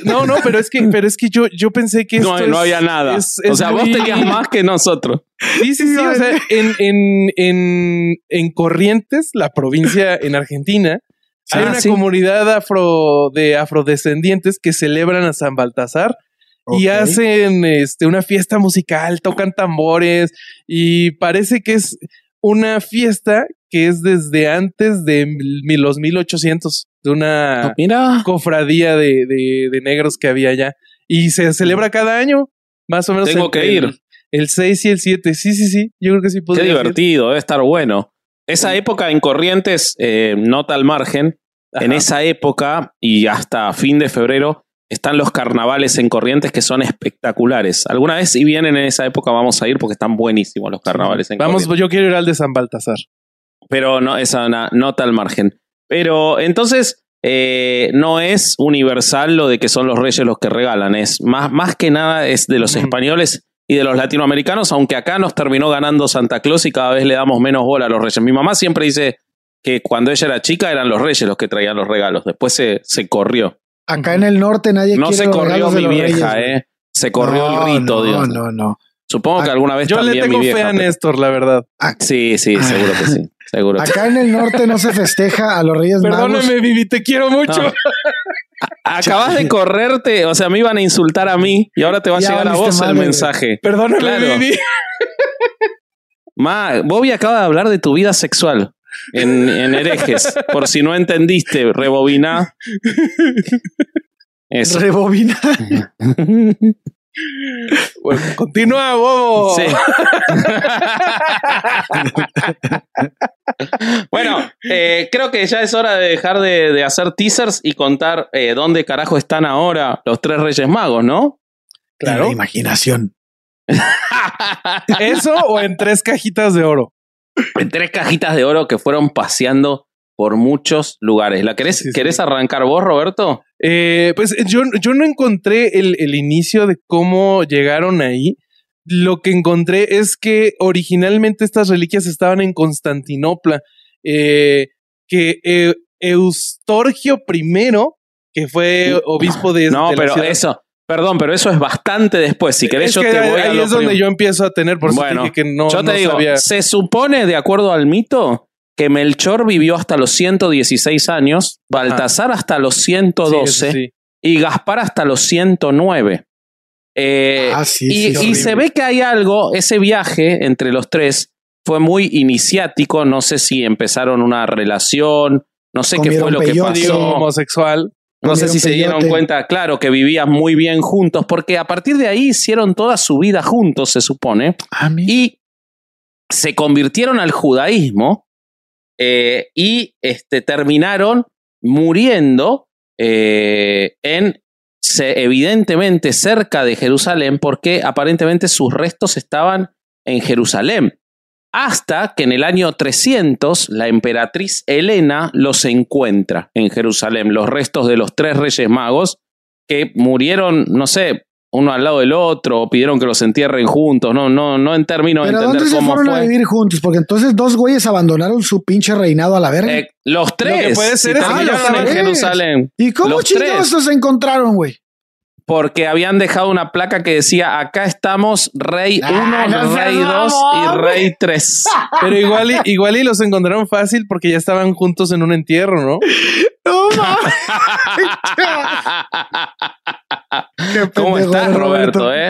No, no, pero es que, pero es que yo, yo pensé que No, esto no es- había nada. es- o es sea, vos tenías más que nosotros. Sí, sí, sí. O sea, en, en, en, en Corrientes, la provincia en Argentina, hay Ah, una sí. comunidad afro de afrodescendientes que celebran a San Baltasar y hacen este, una fiesta musical, tocan tambores y parece que es una fiesta que es desde antes de mil- los 1800, de una cofradía de, de, de negros que había allá. Y se celebra cada año, más o menos. Tengo que ir. El, el 6 y el 7. Sí, sí, sí. Yo creo que sí Qué ir. divertido, debe estar bueno. Esa época en Corrientes, eh, nota al margen, en esa época y hasta fin de febrero, están los carnavales en Corrientes que son espectaculares. Alguna vez, si vienen en esa época, vamos a ir porque están buenísimos los carnavales en Vamos, Corrientes. yo quiero ir al de San Baltasar. Pero no, esa na- nota al margen. Pero entonces, eh, no es universal lo de que son los reyes los que regalan. Es más, más que nada es de los españoles y de los latinoamericanos, aunque acá nos terminó ganando Santa Claus y cada vez le damos menos bola a los reyes. Mi mamá siempre dice que cuando ella era chica eran los reyes los que traían los regalos. Después se, se corrió. Acá en el norte nadie No quiere se corrió mi vieja, reyes, ¿eh? Se corrió No, el rito, no, Dios. No, no, Supongo que alguna vez Yo le tengo mi fe a Néstor, la verdad. Sí, sí, seguro que sí. Seguro que sí. Acá en el norte no se festeja a los Reyes Magos. Perdóname, Vivi, te quiero mucho. No. Acabas de correrte, o sea, me iban a insultar a mí y ahora te va a llegar a vos el mensaje. Perdóname, Claro. Vivi. Ma, Bobby acaba de hablar de tu vida sexual en, en herejes. Por si no entendiste, rebobina. Eso. Rebobina. Bueno, continúa, bobo. Sí. bueno, eh, creo que ya es hora de dejar de, de hacer teasers y contar eh, dónde carajo están ahora los tres Reyes Magos, ¿no? Claro. La imaginación. ¿Eso o en tres cajitas de oro? En tres cajitas de oro que fueron paseando por muchos lugares. ¿La querés, Sí, sí. ¿querés arrancar vos, Roberto? Eh, pues yo, yo no encontré el, el inicio de cómo llegaron ahí. Lo que encontré es que originalmente estas reliquias estaban en Constantinopla, eh, que eh, Eustorgio I, que fue obispo de, No, de pero ciudad- eso, perdón, pero eso es bastante después. Si querés, es yo que te voy ahí a lo es donde yo empiezo a tener, por Bueno, que no, yo te no digo, sabía. se supone, de acuerdo al mito, que Melchor vivió hasta los 116 años, Baltasar hasta los 112 Sí, sí. y Gaspar hasta los 109. Eh, Ah, sí, y, se ve que hay algo, ese viaje entre los tres fue muy iniciático, no sé si empezaron una relación, no sé qué fue lo que pasó. homosexual. No sé si se dieron peyote. cuenta, claro, que vivían muy bien juntos, porque a partir de ahí hicieron toda su vida juntos, se supone, Ah, y se convirtieron al judaísmo eh, y este, terminaron muriendo eh, en, se- evidentemente, cerca de Jerusalén, porque aparentemente sus restos estaban en Jerusalén. Hasta que en el año 300 la emperatriz Helena los encuentra en Jerusalén, los restos de los tres reyes magos que murieron, no sé, uno al lado del otro, o pidieron que los entierren juntos, no, no, no en términos de entender ¿dónde se cómo fueron a vivir juntos? Porque entonces dos güeyes abandonaron su pinche reinado a la verga. Eh, los tres que puede ser sí es que terminaron los en tres. Jerusalén ¿Y cómo los chingados tres. se encontraron, güey? Porque habían dejado una placa que decía acá estamos rey 1, Ah, no rey 2 y rey 3. Pero igual y, igual y los encontraron fácil porque ya estaban juntos en un entierro, ¿no? No mames. ¿Cómo estás, Roberto? eh?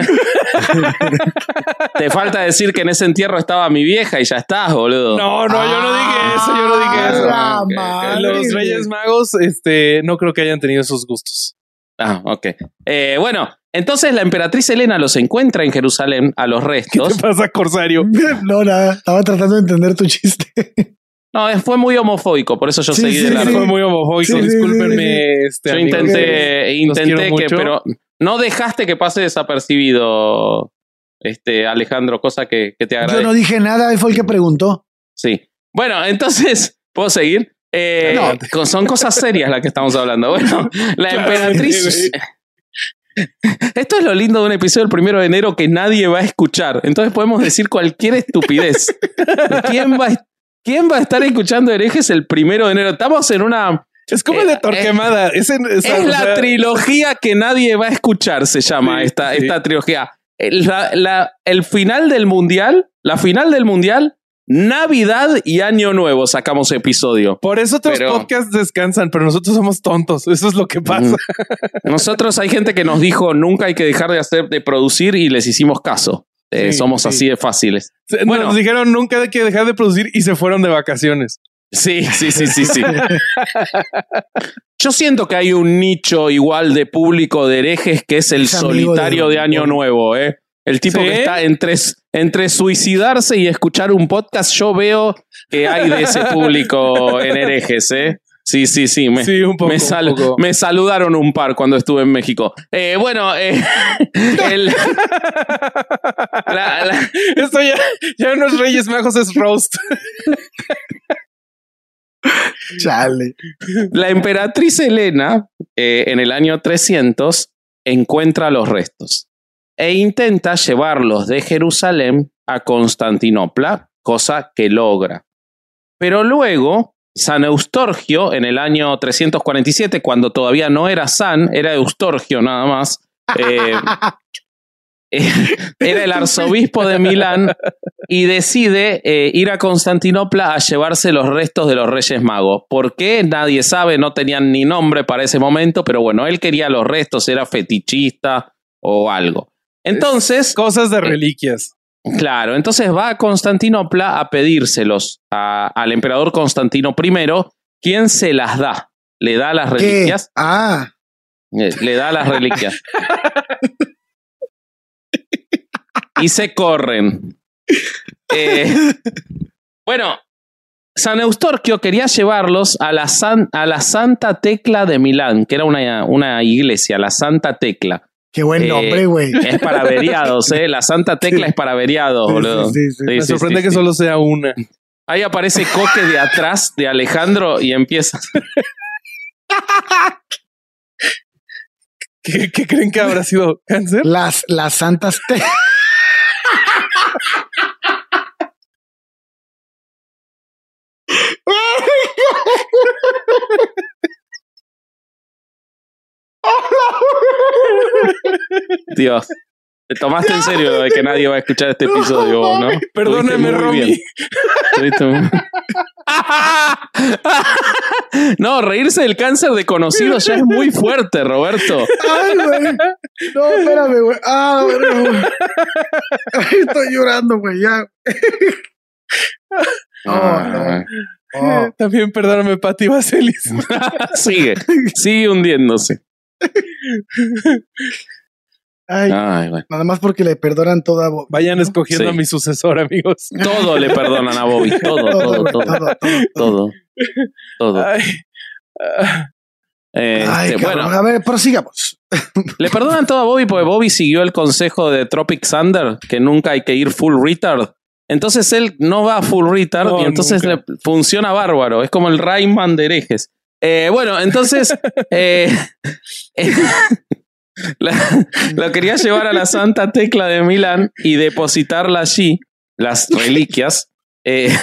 Te falta decir que en ese entierro estaba mi vieja y ya estás, boludo. No, no, yo no dije eso, yo no dije eso. Ah, Los. Reyes Magos, este, no creo que hayan tenido esos gustos. Ah, ok. Eh, bueno, entonces la emperatriz Elena los encuentra en Jerusalén a los ¿Qué restos. te pasa, Corsario? No, nada. Estaba tratando de entender tu chiste. No, fue muy homofóbico, por eso yo Sí, seguí sí, de largo. sí. Fue muy homofóbico, Sí, sí, discúlpenme. Este, Yo intenté, intenté que, mucho. pero no dejaste que pase desapercibido, este Alejandro, cosa que, que te Yo agradezco. no dije nada, él fue el que preguntó. Sí. Bueno, entonces, ¿puedo seguir? Eh, No. Son cosas serias las que estamos hablando. Bueno, la Claro, emperatriz. Esto es lo lindo de un episodio del primero de enero que nadie va a escuchar. Entonces podemos decir cualquier estupidez. ¿Quién va, a- ¿Quién va a estar escuchando herejes el primero de enero? Estamos en una. Es como el de Eh, Torquemada. Ese- esa- Es o la sea, trilogía que nadie va a escuchar, se llama Sí, esta, sí. esta trilogía. El, la- la- el final del mundial, la final del mundial, Navidad y Año Nuevo sacamos episodio. Por eso otros Pero- podcasts descansan, pero nosotros somos tontos. Eso es lo que pasa. Nosotros hay gente que nos dijo nunca hay que dejar de hacer de producir y les hicimos caso. Eh, Sí, somos sí. así de fáciles. Se- Bueno. Nos dijeron nunca hay que dejar de producir y se fueron de vacaciones. Sí, sí, sí, sí, sí. Yo siento que hay un nicho igual de público de herejes que es el Es solitario de- de, Año Nuevo, ¿eh? El tipo ¿Sí? que está entre, entre suicidarse y escuchar un podcast, yo veo que hay de ese público en herejes, ¿eh? Sí, sí, sí. Me, Sí, un poco. me, un sal- poco. me saludaron un par cuando estuve en México. Eh, bueno, eh, el- la- la- Esto ya, ya no es Reyes Magos, es Roast. Chale. la emperatriz Helena, eh, en el año 300, encuentra los restos e intenta llevarlos de Jerusalén a Constantinopla, cosa que logra. Pero luego, San Eustorgio, en el año 347, cuando todavía no era San, era Eustorgio nada más, eh, era el arzobispo de Milán y decide eh, ir a Constantinopla a llevarse los restos de los Reyes Magos. ¿Por qué? Nadie sabe, no tenían ni nombre para ese momento, pero bueno, él quería los restos, era fetichista o algo. Entonces, Cosas de reliquias. claro, entonces va a Constantinopla a pedírselos a- al emperador Constantino I, quien se las da. Le da las ¿Qué? reliquias. Ah, Eh, Le da las reliquias. y se corren. Eh, bueno, San Eustorquio quería llevarlos a la, san- a la Santa Tecla de Milán, que era una, una iglesia, la Santa Tecla. Qué buen Eh, nombre, güey. Es para averiados, ¿eh? La Santa Tecla es para averiados, boludo. Sí, sí, sí. Sí, Me sí, sorprende sí, que sí. solo sea una. Ahí aparece Coque de atrás de Alejandro y empieza. ¿Qué, qué creen que habrá sido cáncer? Las, las santas te- Dios. Te tomaste en serio lo de que nadie va a escuchar este episodio, ¿no? Estuviste muy Romy. No, reírse del cáncer de conocidos ya es muy fuerte, Roberto. Ay, güey. No, espérame, güey. Ah, güey. Estoy llorando, güey. Ya. No, no. Oh. También perdóname, Pati Vaselis. sigue, sigue hundiéndose. Ay, Ay, bueno. nada más porque le perdonan toda. bo- Vayan escogiendo Sí. a mi sucesor, amigos. Todo le perdonan a Bobby. Todo, todo, todo. todo, todo. Todo. Todo. Ay, Este, Ay, bueno, A ver, prosigamos. le perdonan todo a Bobby porque Bobby siguió el consejo de Tropic Thunder, que nunca hay que ir full retard. Entonces él no va full retard No, y entonces le funciona bárbaro. Es como el Rayman de herejes. Eh, bueno, entonces eh, eh, la- lo quería llevar a la Santa Tecla de Milán y depositarla allí, las reliquias. Eh,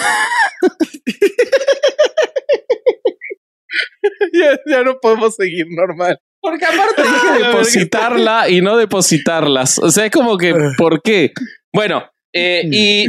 ya, ya no podemos seguir normal. Porque aparte dije depositarla y no depositarlas. O sea, es como que, ¿por qué? Bueno, eh, y.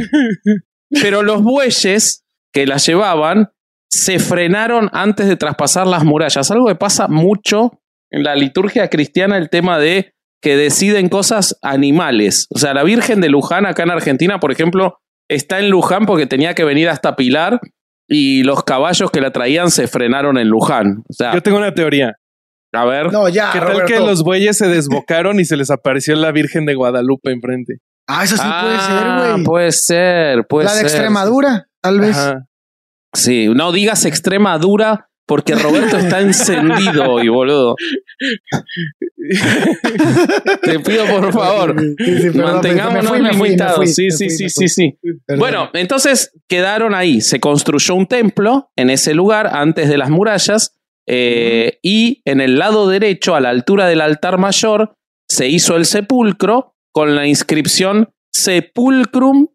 Pero los bueyes que la llevaban se frenaron antes de traspasar las murallas. Algo que pasa mucho en la liturgia cristiana, el tema de que deciden cosas animales. O sea, la Virgen de Luján, acá en Argentina, por ejemplo, está en Luján porque tenía que venir hasta Pilar y los caballos que la traían se frenaron en Luján. O sea, Yo tengo una teoría. a ver. No, ya. ¿Qué tal Roberto. que los bueyes se desbocaron y se les apareció la Virgen de Guadalupe enfrente? Ah, eso sí Ah, puede ser, güey. Puede ser, puede La de ser. Extremadura, tal vez. Ajá. Sí, no digas Extremadura porque Roberto está encendido hoy, boludo. Te pido por favor, Sí, sí, perdón, mantengámonos limitados. Sí, sí, sí, sí, sí. Bueno, entonces quedaron ahí. Se construyó un templo en ese lugar antes de las murallas eh, y en el lado derecho, a la altura del altar mayor, se hizo el sepulcro con la inscripción Sepulcrum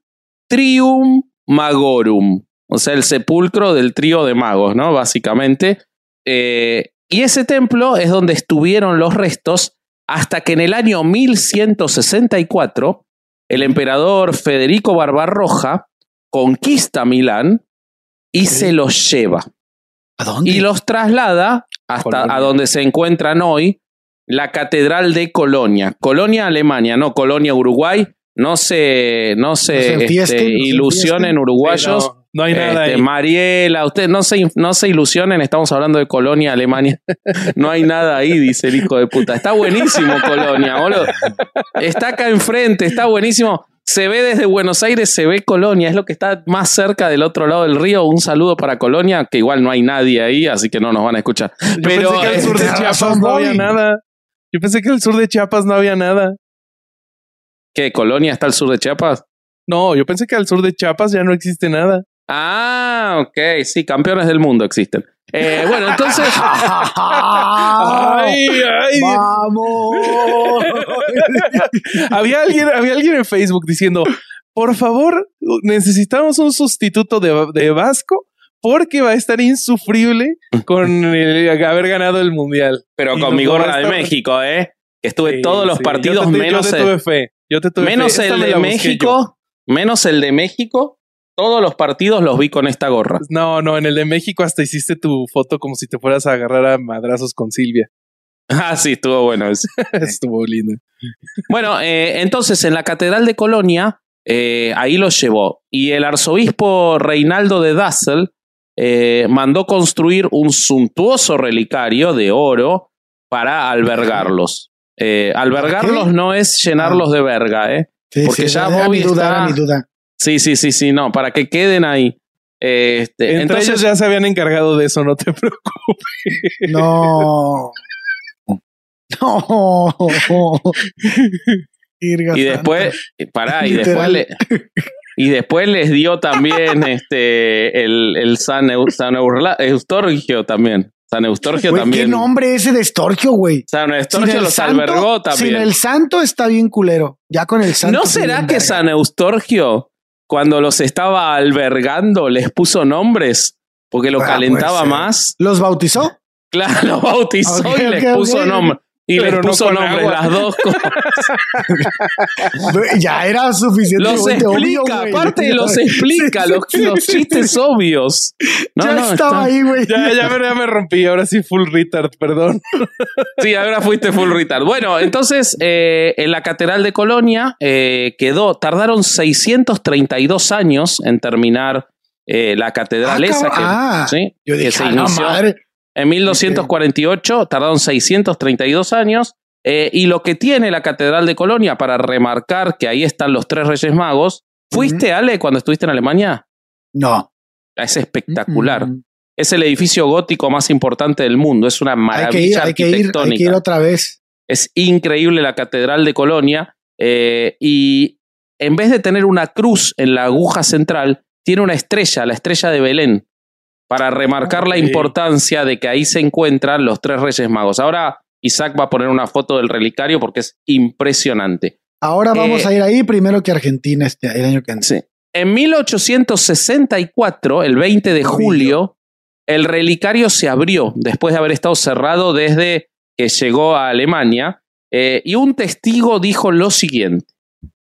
Trium Magorum. O sea, el sepulcro del trío de magos, ¿no? Básicamente. Eh, y ese templo es donde estuvieron los restos hasta que en el año 1164 el emperador Federico Barbarroja conquista Milán y se los lleva ¿A dónde? y los traslada hasta Colonia. a donde se encuentran hoy la Catedral de Colonia. Colonia, Alemania, no Colonia, Uruguay. No se, no se, No se este, ilusionen uruguayos. No, hay nada Este, ahí. Mariela, ustedes no se, no se ilusionen, estamos hablando de Colonia, Alemania. No hay nada ahí, dice el hijo de puta. Está buenísimo Colonia, boludo. Está acá enfrente, está buenísimo. se ve desde Buenos Aires, se ve Colonia, es lo que está más cerca del otro lado del río. Un saludo para Colonia, que igual no hay nadie ahí, así que no nos van a escuchar. Yo Pero pensé que al sur de tenés Chiapas no había nada. Yo pensé que al sur de Chiapas no había nada. ¿qué? ¿Colonia está al sur de Chiapas? No, yo pensé que al sur de Chiapas ya no existe nada. Ah, ok, sí, campeones del mundo existen. Eh, bueno, entonces, Ay, ay. ¡Vamos! había alguien, había alguien en Facebook diciendo, por favor, necesitamos un sustituto de, de Vasco porque va a estar insufrible con el haber ganado el mundial. pero Y con mi gorra de México, ¿eh? Que estuve Sí, todos los sí. partidos Yo te- menos, Yo te el, tuve fe. Yo te tuve menos fe. El de yo. México, menos el de México. Todos los partidos los vi con esta gorra. No, no, en el de México hasta hiciste tu foto como si te fueras a agarrar a madrazos con Silvia. Ah, sí, estuvo bueno eso. Estuvo lindo. Bueno, eh, entonces en la Catedral de Colonia, eh, ahí los llevó. Y el arzobispo Reinaldo de Dassel eh, mandó construir un suntuoso relicario de oro para albergarlos. Eh, albergarlos qué? no es llenarlos de verga, ¿eh? Sí, Porque ya era Bobby mi duda, está- mi duda. Sí, sí, sí, sí, no, para que queden ahí. Este, Entre entonces, ellos ya se habían encargado de eso, no te preocupes. No. No. Y después, pará, y después le, y después les dio también este el, el San, Eu- San Eurla- Eustorgio también. San Eustorgio Güey, ¿Qué también. nombre ese de Estorgio, güey? San Sin Eustorgio los santo- albergó Sin también. el santo está bien culero. Ya con el santo. ¿No será que. San Eustorgio, cuando los estaba albergando, les puso nombres? Porque lo Ah, calentaba más. ¿Los bautizó? Claro, lo bautizó y les puso ok. nombre. Y Pero les no puso agua. las dos cosas. ya era Los suficientemente obvio, explica, güey. aparte los explica, Sí, los, sí, los sí, chistes sí. obvios. No, ya no, estaba está- ahí, güey. Ya, ya, me- ya me rompí, ahora sí full retard, perdón. Sí, ahora fuiste full retard. Bueno, entonces eh, en la Catedral de Colonia eh, quedó, tardaron 632 años en terminar eh, la catedral Ah, esa que, Ah, ¿sí? Yo que dije, se "A la inició madre. En 1248, tardaron 632 años. eh, y lo que tiene la Catedral de Colonia para remarcar que ahí están los tres Reyes Magos. ¿Fuiste, Ale, cuando estuviste en Alemania? No. Es espectacular. Es el edificio gótico más importante del mundo. Es una Hay que ir, maravilla hay que ir, hay que ir otra vez. Es increíble la Catedral de Colonia. eh, y en vez de tener una cruz en la aguja central, tiene una estrella, la estrella de Belén, para remarcar la importancia de que ahí se encuentran los tres Reyes Magos. Ahora Isaac va a poner una foto del relicario porque es impresionante. Ahora vamos Eh, a ir ahí primero que Argentina este el año que entra. Sí. En 1864, el 20 de julio, el relicario se abrió después de haber estado cerrado desde que llegó a Alemania eh, y un testigo dijo lo siguiente.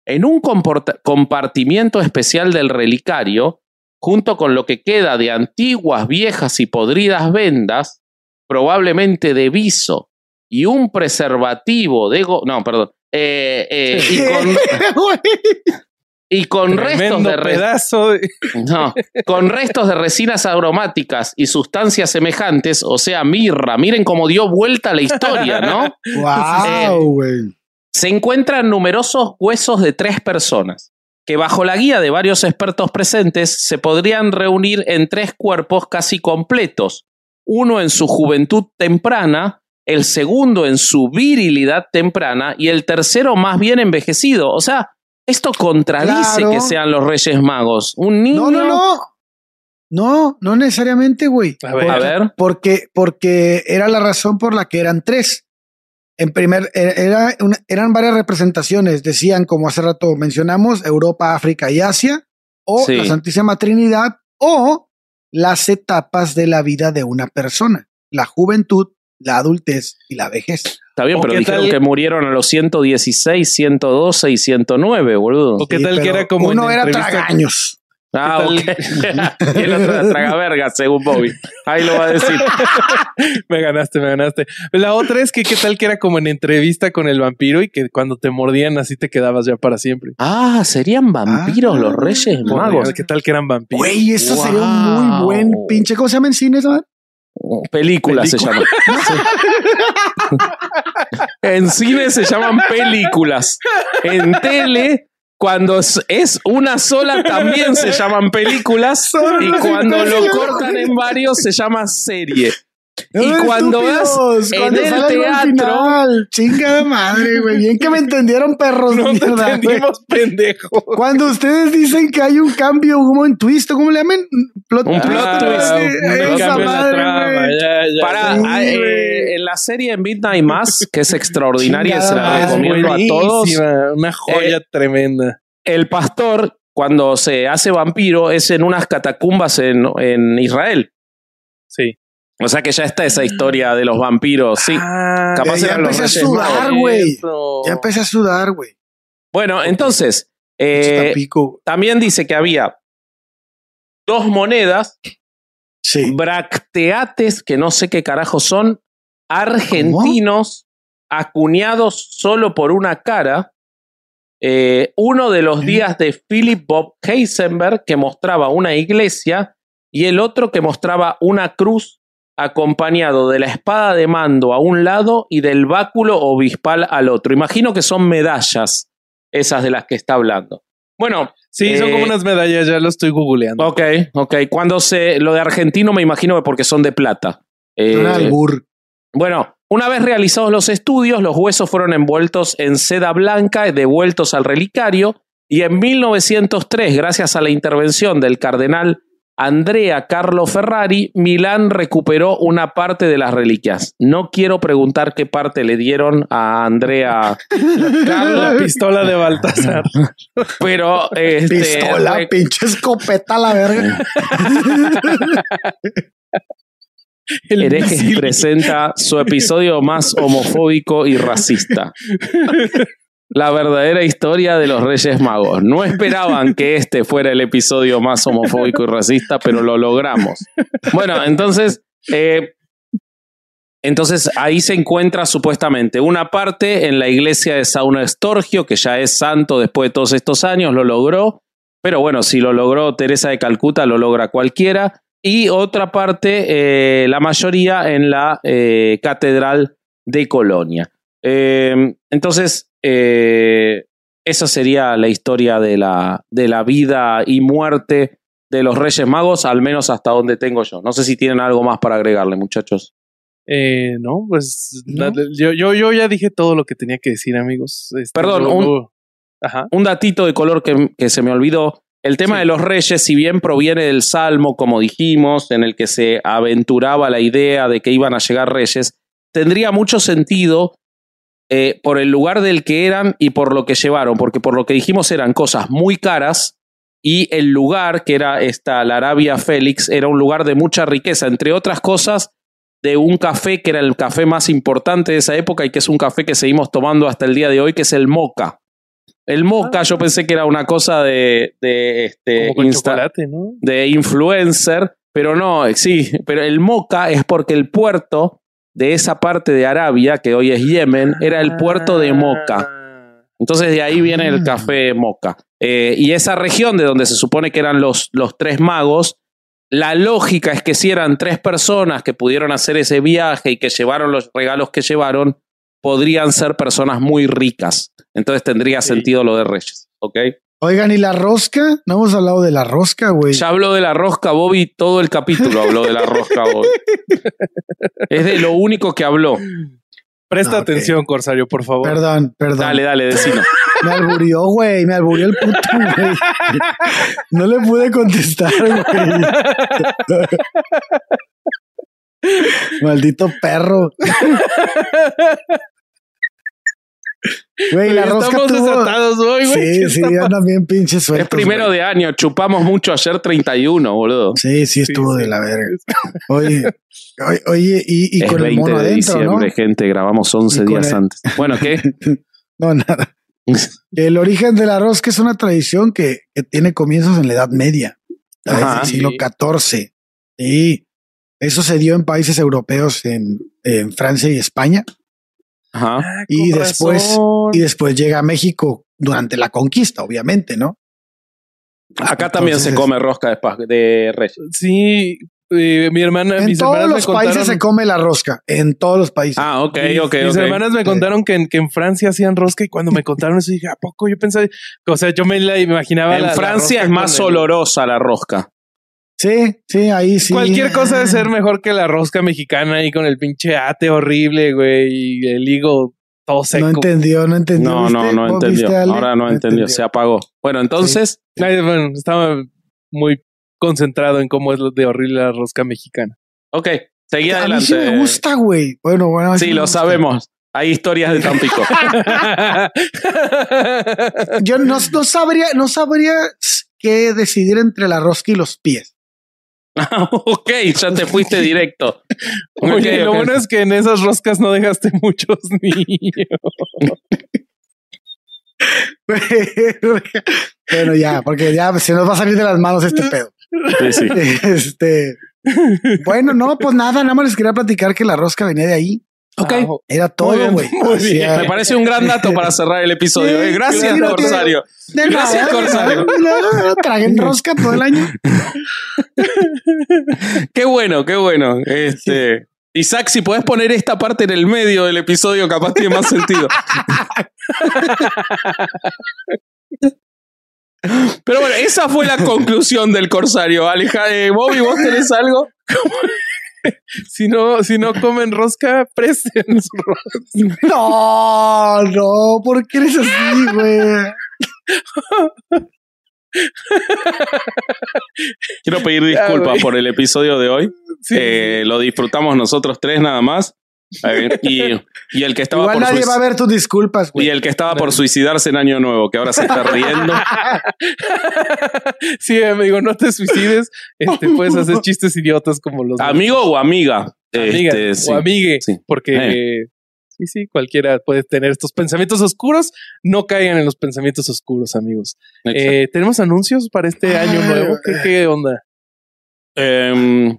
En un compartimiento especial del relicario, junto con lo que queda de antiguas, viejas y podridas vendas, probablemente de viso, y un preservativo de... go- no, perdón. eh, eh, y con, Güey. y con restos de pedazo de... no, con restos de resinas aromáticas y sustancias semejantes, o sea, mirra. Miren cómo dio vuelta la historia, ¿no? Wow, güey. Se encuentran numerosos huesos de tres personas, que bajo la guía de varios expertos presentes se podrían reunir en tres cuerpos casi completos, uno en su juventud temprana, el segundo en su virilidad temprana y el tercero más bien envejecido. O sea, esto contradice Claro. que sean los Reyes Magos. Un niño... No, no, no. No, no necesariamente, güey. A ver. A ver. Porque, porque era la razón por la que eran tres. En primer, e- era una- eran varias representaciones. Decían, como hace rato mencionamos, Europa, África y Asia, o Sí. la Santísima Trinidad, o las etapas de la vida de una persona: la juventud, la adultez y la vejez. Está bien, ¿O pero dijeron tal? que murieron a los 116, 112 y 109, boludo. ¿O qué Sí, tal que era como en uno era entrevista- tragaños. Ah, ¿Qué ok. y el otro era tragaverga, según Bobby. Ahí lo va a decir. me ganaste, me ganaste. La otra es que qué tal que era como en entrevista con el vampiro y que cuando te mordían así te quedabas ya para siempre. Ah, serían vampiros Ah. los Reyes Magos. ¿Qué tal que eran vampiros? Güey, eso sería un muy buen pinche. ¿Cómo se llama en cine? esa madre? Película se llama. en cine se llaman películas. En tele, cuando es, una sola también se llaman películas y cuando lo cortan en varios se llama serie. Y cuando vas en cuando el teatro- final, Chinga de madre, güey. Bien que me entendieron, perros. de No mierda, güey. entendimos, pendejo. Cuando ustedes dicen que hay un cambio, como en twist, ¿cómo le llaman? Plot Un plot twist, twist. güey. Un Esa en madre, trama, güey. ya, ya, Para, Sí, ah, eh, en la serie Midnight Mass, que es extraordinaria, se la Chingada recomiendo a todos. buenísima, Una joya tremenda. El pastor, cuando se hace vampiro, es en unas catacumbas en, en Israel. Sí. O sea que ya está esa historia de los vampiros. Sí. Ah, Capaz ya eran los empecé a sudar, güey. Ya empecé a sudar, güey. Bueno, entonces, eh, también dice que había dos monedas, Sí. bracteates, que no sé qué carajo son, argentinos, acuñados solo por una cara. Eh, uno de los ¿Eh? días de Philip Bob Heisenberg, que mostraba una iglesia, y el otro que mostraba una cruz acompañado de la espada de mando a un lado y del báculo obispal al otro. Imagino que son medallas esas de las que está hablando. Bueno, Sí, son Eh, como unas medallas, ya lo estoy googleando. ok, ok. Cuando se. Lo de argentino me imagino que porque son de plata. Eh, Un albur. bueno, una vez realizados los estudios, los huesos fueron envueltos en seda blanca, devueltos al relicario, y en 1903, gracias a la intervención del cardenal Andrea Carlo Ferrari, Milán recuperó una parte de las reliquias. No quiero preguntar qué parte le dieron a Andrea, La pistola de Baltasar. pero este, Pistola, re- pinche escopeta la verga. El Herejes presenta su episodio más homofóbico y racista. La verdadera historia de los Reyes Magos. No esperaban que este fuera el episodio más homofóbico y racista, pero lo logramos. Bueno, entonces, eh, entonces ahí se encuentra supuestamente una parte en la iglesia de Sauna Estorgio, que ya es santo después de todos estos años, lo logró. Pero bueno, si lo logró Teresa de Calcuta, lo logra cualquiera. Y otra parte, eh, la mayoría en la eh, Catedral de Colonia. Eh, entonces, eh, esa sería la historia de la, de la vida y muerte de los Reyes Magos, al menos hasta donde tengo yo. No sé si tienen algo más para agregarle, muchachos. Eh, no, pues No. la- yo, yo, yo ya dije todo lo que tenía que decir, amigos. Este, Perdón, yo- un- yo- Ajá. Un datito de color que, que se me olvidó. El tema Sí. de los reyes, si bien proviene del Salmo, como dijimos, en el que se aventuraba la idea de que iban a llegar reyes, tendría mucho sentido eh, por el lugar del que eran y por lo que llevaron, porque por lo que dijimos eran cosas muy caras y el lugar, que era esta, la Arabia Félix, era un lugar de mucha riqueza, entre otras cosas, de un café que era el café más importante de esa época y que es un café que seguimos tomando hasta el día de hoy, que es el Moca. El Moca, Ah. yo pensé que era una cosa de, de, este, de influencer, pero no, sí, pero el Moca es porque el puerto de esa parte de Arabia, que hoy es Yemen, era el puerto de Moca. Ah. Entonces de ahí viene el Ah. café Moca. Eh, y esa región de donde se supone que eran los, los tres magos, la lógica es que si eran tres personas que pudieron hacer ese viaje y que llevaron los regalos que llevaron, podrían ser personas muy ricas. Entonces tendría Sí. sentido lo de Reyes. ¿Ok? Oigan, ¿y la rosca? No hemos hablado de la rosca, güey. Ya habló de la rosca Bobby, todo el capítulo habló de la rosca Bobby. es de lo único que habló. Presta atención, Corsario, por favor. Perdón, perdón. Dale, dale, decino. Me alburió, güey. Me alburió el puto, güey. No le pude contestar, güey. Maldito perro. Güey, la rosca Estamos tuvo... desatados hoy, güey. Sí, ¿Qué sí, está andan bien pinches sueltos. Es primero güey. de año, chupamos mucho ayer 31, boludo. Sí, sí estuvo Sí, de sí. la verga. Oye, oye, oye, y, y es con el 20 mono de adentro, diciembre, ¿no? gente, grabamos 11 Y con días el- antes. Bueno, ¿qué? No, nada. El origen de la rosca es una tradición que, que tiene comienzos en la Edad Media, Ajá. el siglo Sí. XIV. Y eso se dio en países europeos, en, en Francia y España. Ajá. Ah, Y después- razón. Y después llega a México durante la conquista, obviamente, ¿no? Acá también se come rosca de, de Reyes. Sí, eh, mi hermana, En mis todos los me países contaron. se come la rosca. En todos los países. Ah, ok, mis, ok, mis hermanas me Sí. contaron que en, que en Francia hacían rosca y cuando me contaron eso dije, ¿a poco? Yo pensaba, o sea, yo me la imaginaba. En la- la Francia rosca es más olorosa la rosca. Sí, sí, ahí sí. Cualquier cosa debe ser mejor que la rosca mexicana ahí con el pinche ate horrible, güey, y el higo todo seco. No entendió, no entendió. No, no, no ¿Vos entendió. Ahora no entendió, se apagó. Bueno, entonces, bueno, estaba muy concentrado en cómo es lo de horrible la rosca mexicana. ok, seguí A mí adelante. sí me gusta, güey. Bueno, bueno. a mí Sí, lo sabemos. Hay historias de Tampico. Yo no, no sabría, no sabría qué decidir entre la rosca y los pies. ok, ya te fuiste directo. Oye, Ok, lo bueno es que en esas roscas no dejaste muchos niños. bueno, ya, porque ya se nos va a salir de las manos este pedo. Sí, sí. Este, bueno, no, pues nada, nada más les quería platicar que la rosca venía de ahí. Ok. Ah, Era todo, güey. Me parece un gran dato para cerrar el episodio. Sí, eh. Gracias, sí, no tiene- Corsario. Gracias, nada, Corsario. no, no, no, Traguen rosca todo el año. Qué bueno, qué bueno. Este. Isaac, si podés poner esta parte en el medio del episodio, capaz tiene más sentido. Pero bueno, esa fue la conclusión del Corsario. Aleja, eh, Bobby, ¿vos tenés algo? Si no, si no comen rosca, presten su rosca. No, no, ¿por qué eres así, güey? Quiero pedir disculpas güey. por el episodio de hoy. Sí, Eh, lo disfrutamos nosotros tres nada más. Y, y el que estaba Igual por nadie va a ver tus disculpas, y güey. el que estaba por suicidarse en Año Nuevo, que ahora se está riendo. sí, amigo, no te suicides. Este, puedes hacer chistes idiotas como los ¿Amigo o amiga? amiga Este, sí. o amigue, sí. porque Eh. sí, sí, cualquiera puede tener estos pensamientos oscuros. No caigan en los pensamientos oscuros, amigos. Eh, Tenemos anuncios para este año Ah. nuevo. ¿Qué, qué onda? Em,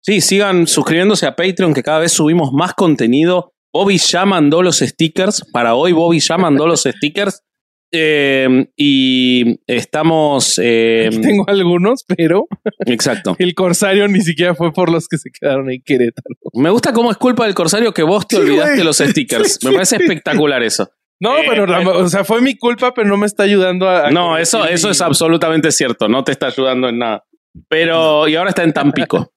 sí, sigan suscribiéndose a Patreon, que cada vez subimos más contenido. Bobby ya mandó los stickers. Para hoy, Bobby ya mandó los stickers. Em, y estamos. Aquí tengo algunos, pero exacto. el Corsario ni siquiera fue por los que se quedaron en Querétaro. Me gusta cómo es culpa del Corsario que vos te Sí, olvidaste güey. los stickers. Sí, Me parece sí. espectacular eso. No, Eh, pero la- eh. o sea, fue mi culpa, pero no me está ayudando a. a No, eso, eso mi- es absolutamente cierto. No te está ayudando en nada. Pero, y ahora está en Tampico.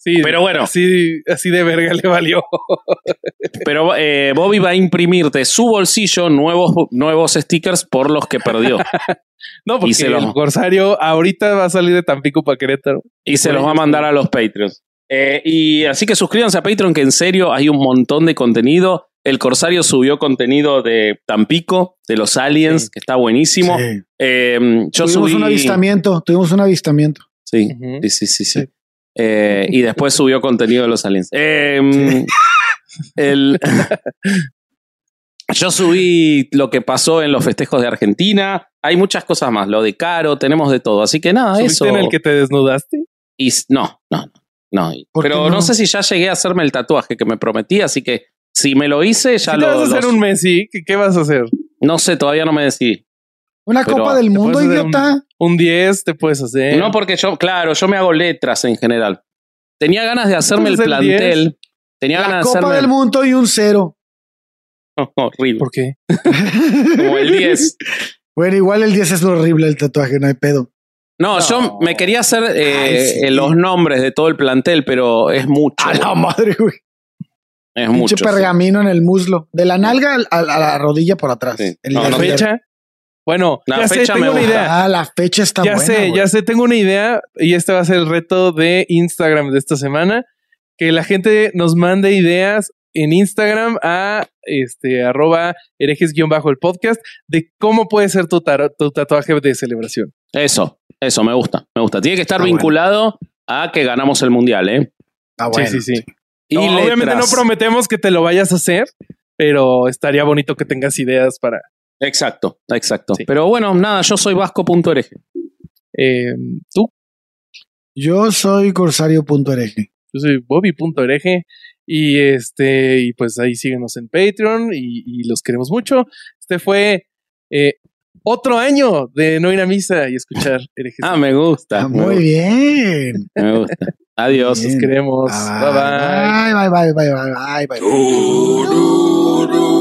Sí, pero bueno. Así, así de verga le valió. Pero eh, Bobby va a imprimir de su bolsillo nuevos, nuevos stickers por los que perdió. No, porque Y se lo- el Corsario ahorita va a salir de Tampico para Querétaro. Y se los va a mandar a los Patreons. Eh, y así que suscríbanse a Patreon, que en serio hay un montón de contenido. El Corsario subió contenido de Tampico, de los aliens, Sí. que está buenísimo. Sí. Eh, yo Tuvimos subí. un avistamiento, tuvimos un avistamiento. Sí, sí, sí. sí. Sí. Eh, y después subió contenido de los aliens. Eh, el- Yo subí lo que pasó en los festejos de Argentina. Hay muchas cosas más. Lo de Caro, tenemos de todo. Así que nada, ¿Subiste eso. en el que te desnudaste? Y no, no, no. no. ¿Por qué Pero no? no? sé si ya llegué a hacerme el tatuaje que me prometí, así que si me lo hice, ya Si lo. vas a hacer los- un Messi, ¿qué, qué vas a hacer? No sé, todavía no me decidí. Una Pero copa del mundo, idiota. Un 10 te puedes hacer. No, porque yo, claro, yo me hago letras en general. Tenía ganas de hacerme el Entonces, el plantel. Tenía La ganas de copa hacerme. del mundo y un cero. horrible. ¿Por qué? Como el 10. Bueno, igual el 10 es lo horrible el tatuaje, no hay pedo. No, No. yo me quería hacer eh, Ay, sí. eh, los nombres de todo el plantel, pero es mucho. A la madre, güey. Es Pinche mucho. sí. pergamino en el muslo. De la nalga al- a, a la rodilla por atrás. Sí. El No, de ¿La no, arriba. fecha? Bueno, La ya fecha sé, me tengo una idea. Ah, la fecha está ya buena. sé, ya sé, tengo una idea y este va a ser el reto de Instagram de esta semana. Que la gente nos mande ideas en Instagram a este arroba herejes-el podcast de cómo puede ser tu, tar- tu tatuaje de celebración. Eso, eso, me gusta, me gusta. Tiene que estar Ah, bueno. vinculado a que ganamos el mundial, ¿eh? Ah, bueno. sí, sí, sí. Y No, obviamente no prometemos que te lo vayas a hacer, pero estaría bonito que tengas ideas para. Exacto, exacto. Sí. Pero bueno, nada, yo soy vasco.ereje. eh, tú, Yo soy corsario.hereje. yo soy Bobby.hereje y este, y pues ahí síguenos en Patreon y, y los queremos mucho. Este fue eh, otro año de no ir a misa y escuchar herejes. Ah, me gusta. Ah, me muy gusta, bien. Me gusta. Adiós. Los queremos. Bye bye. Bye, bye, bye, bye, bye, bye, bye.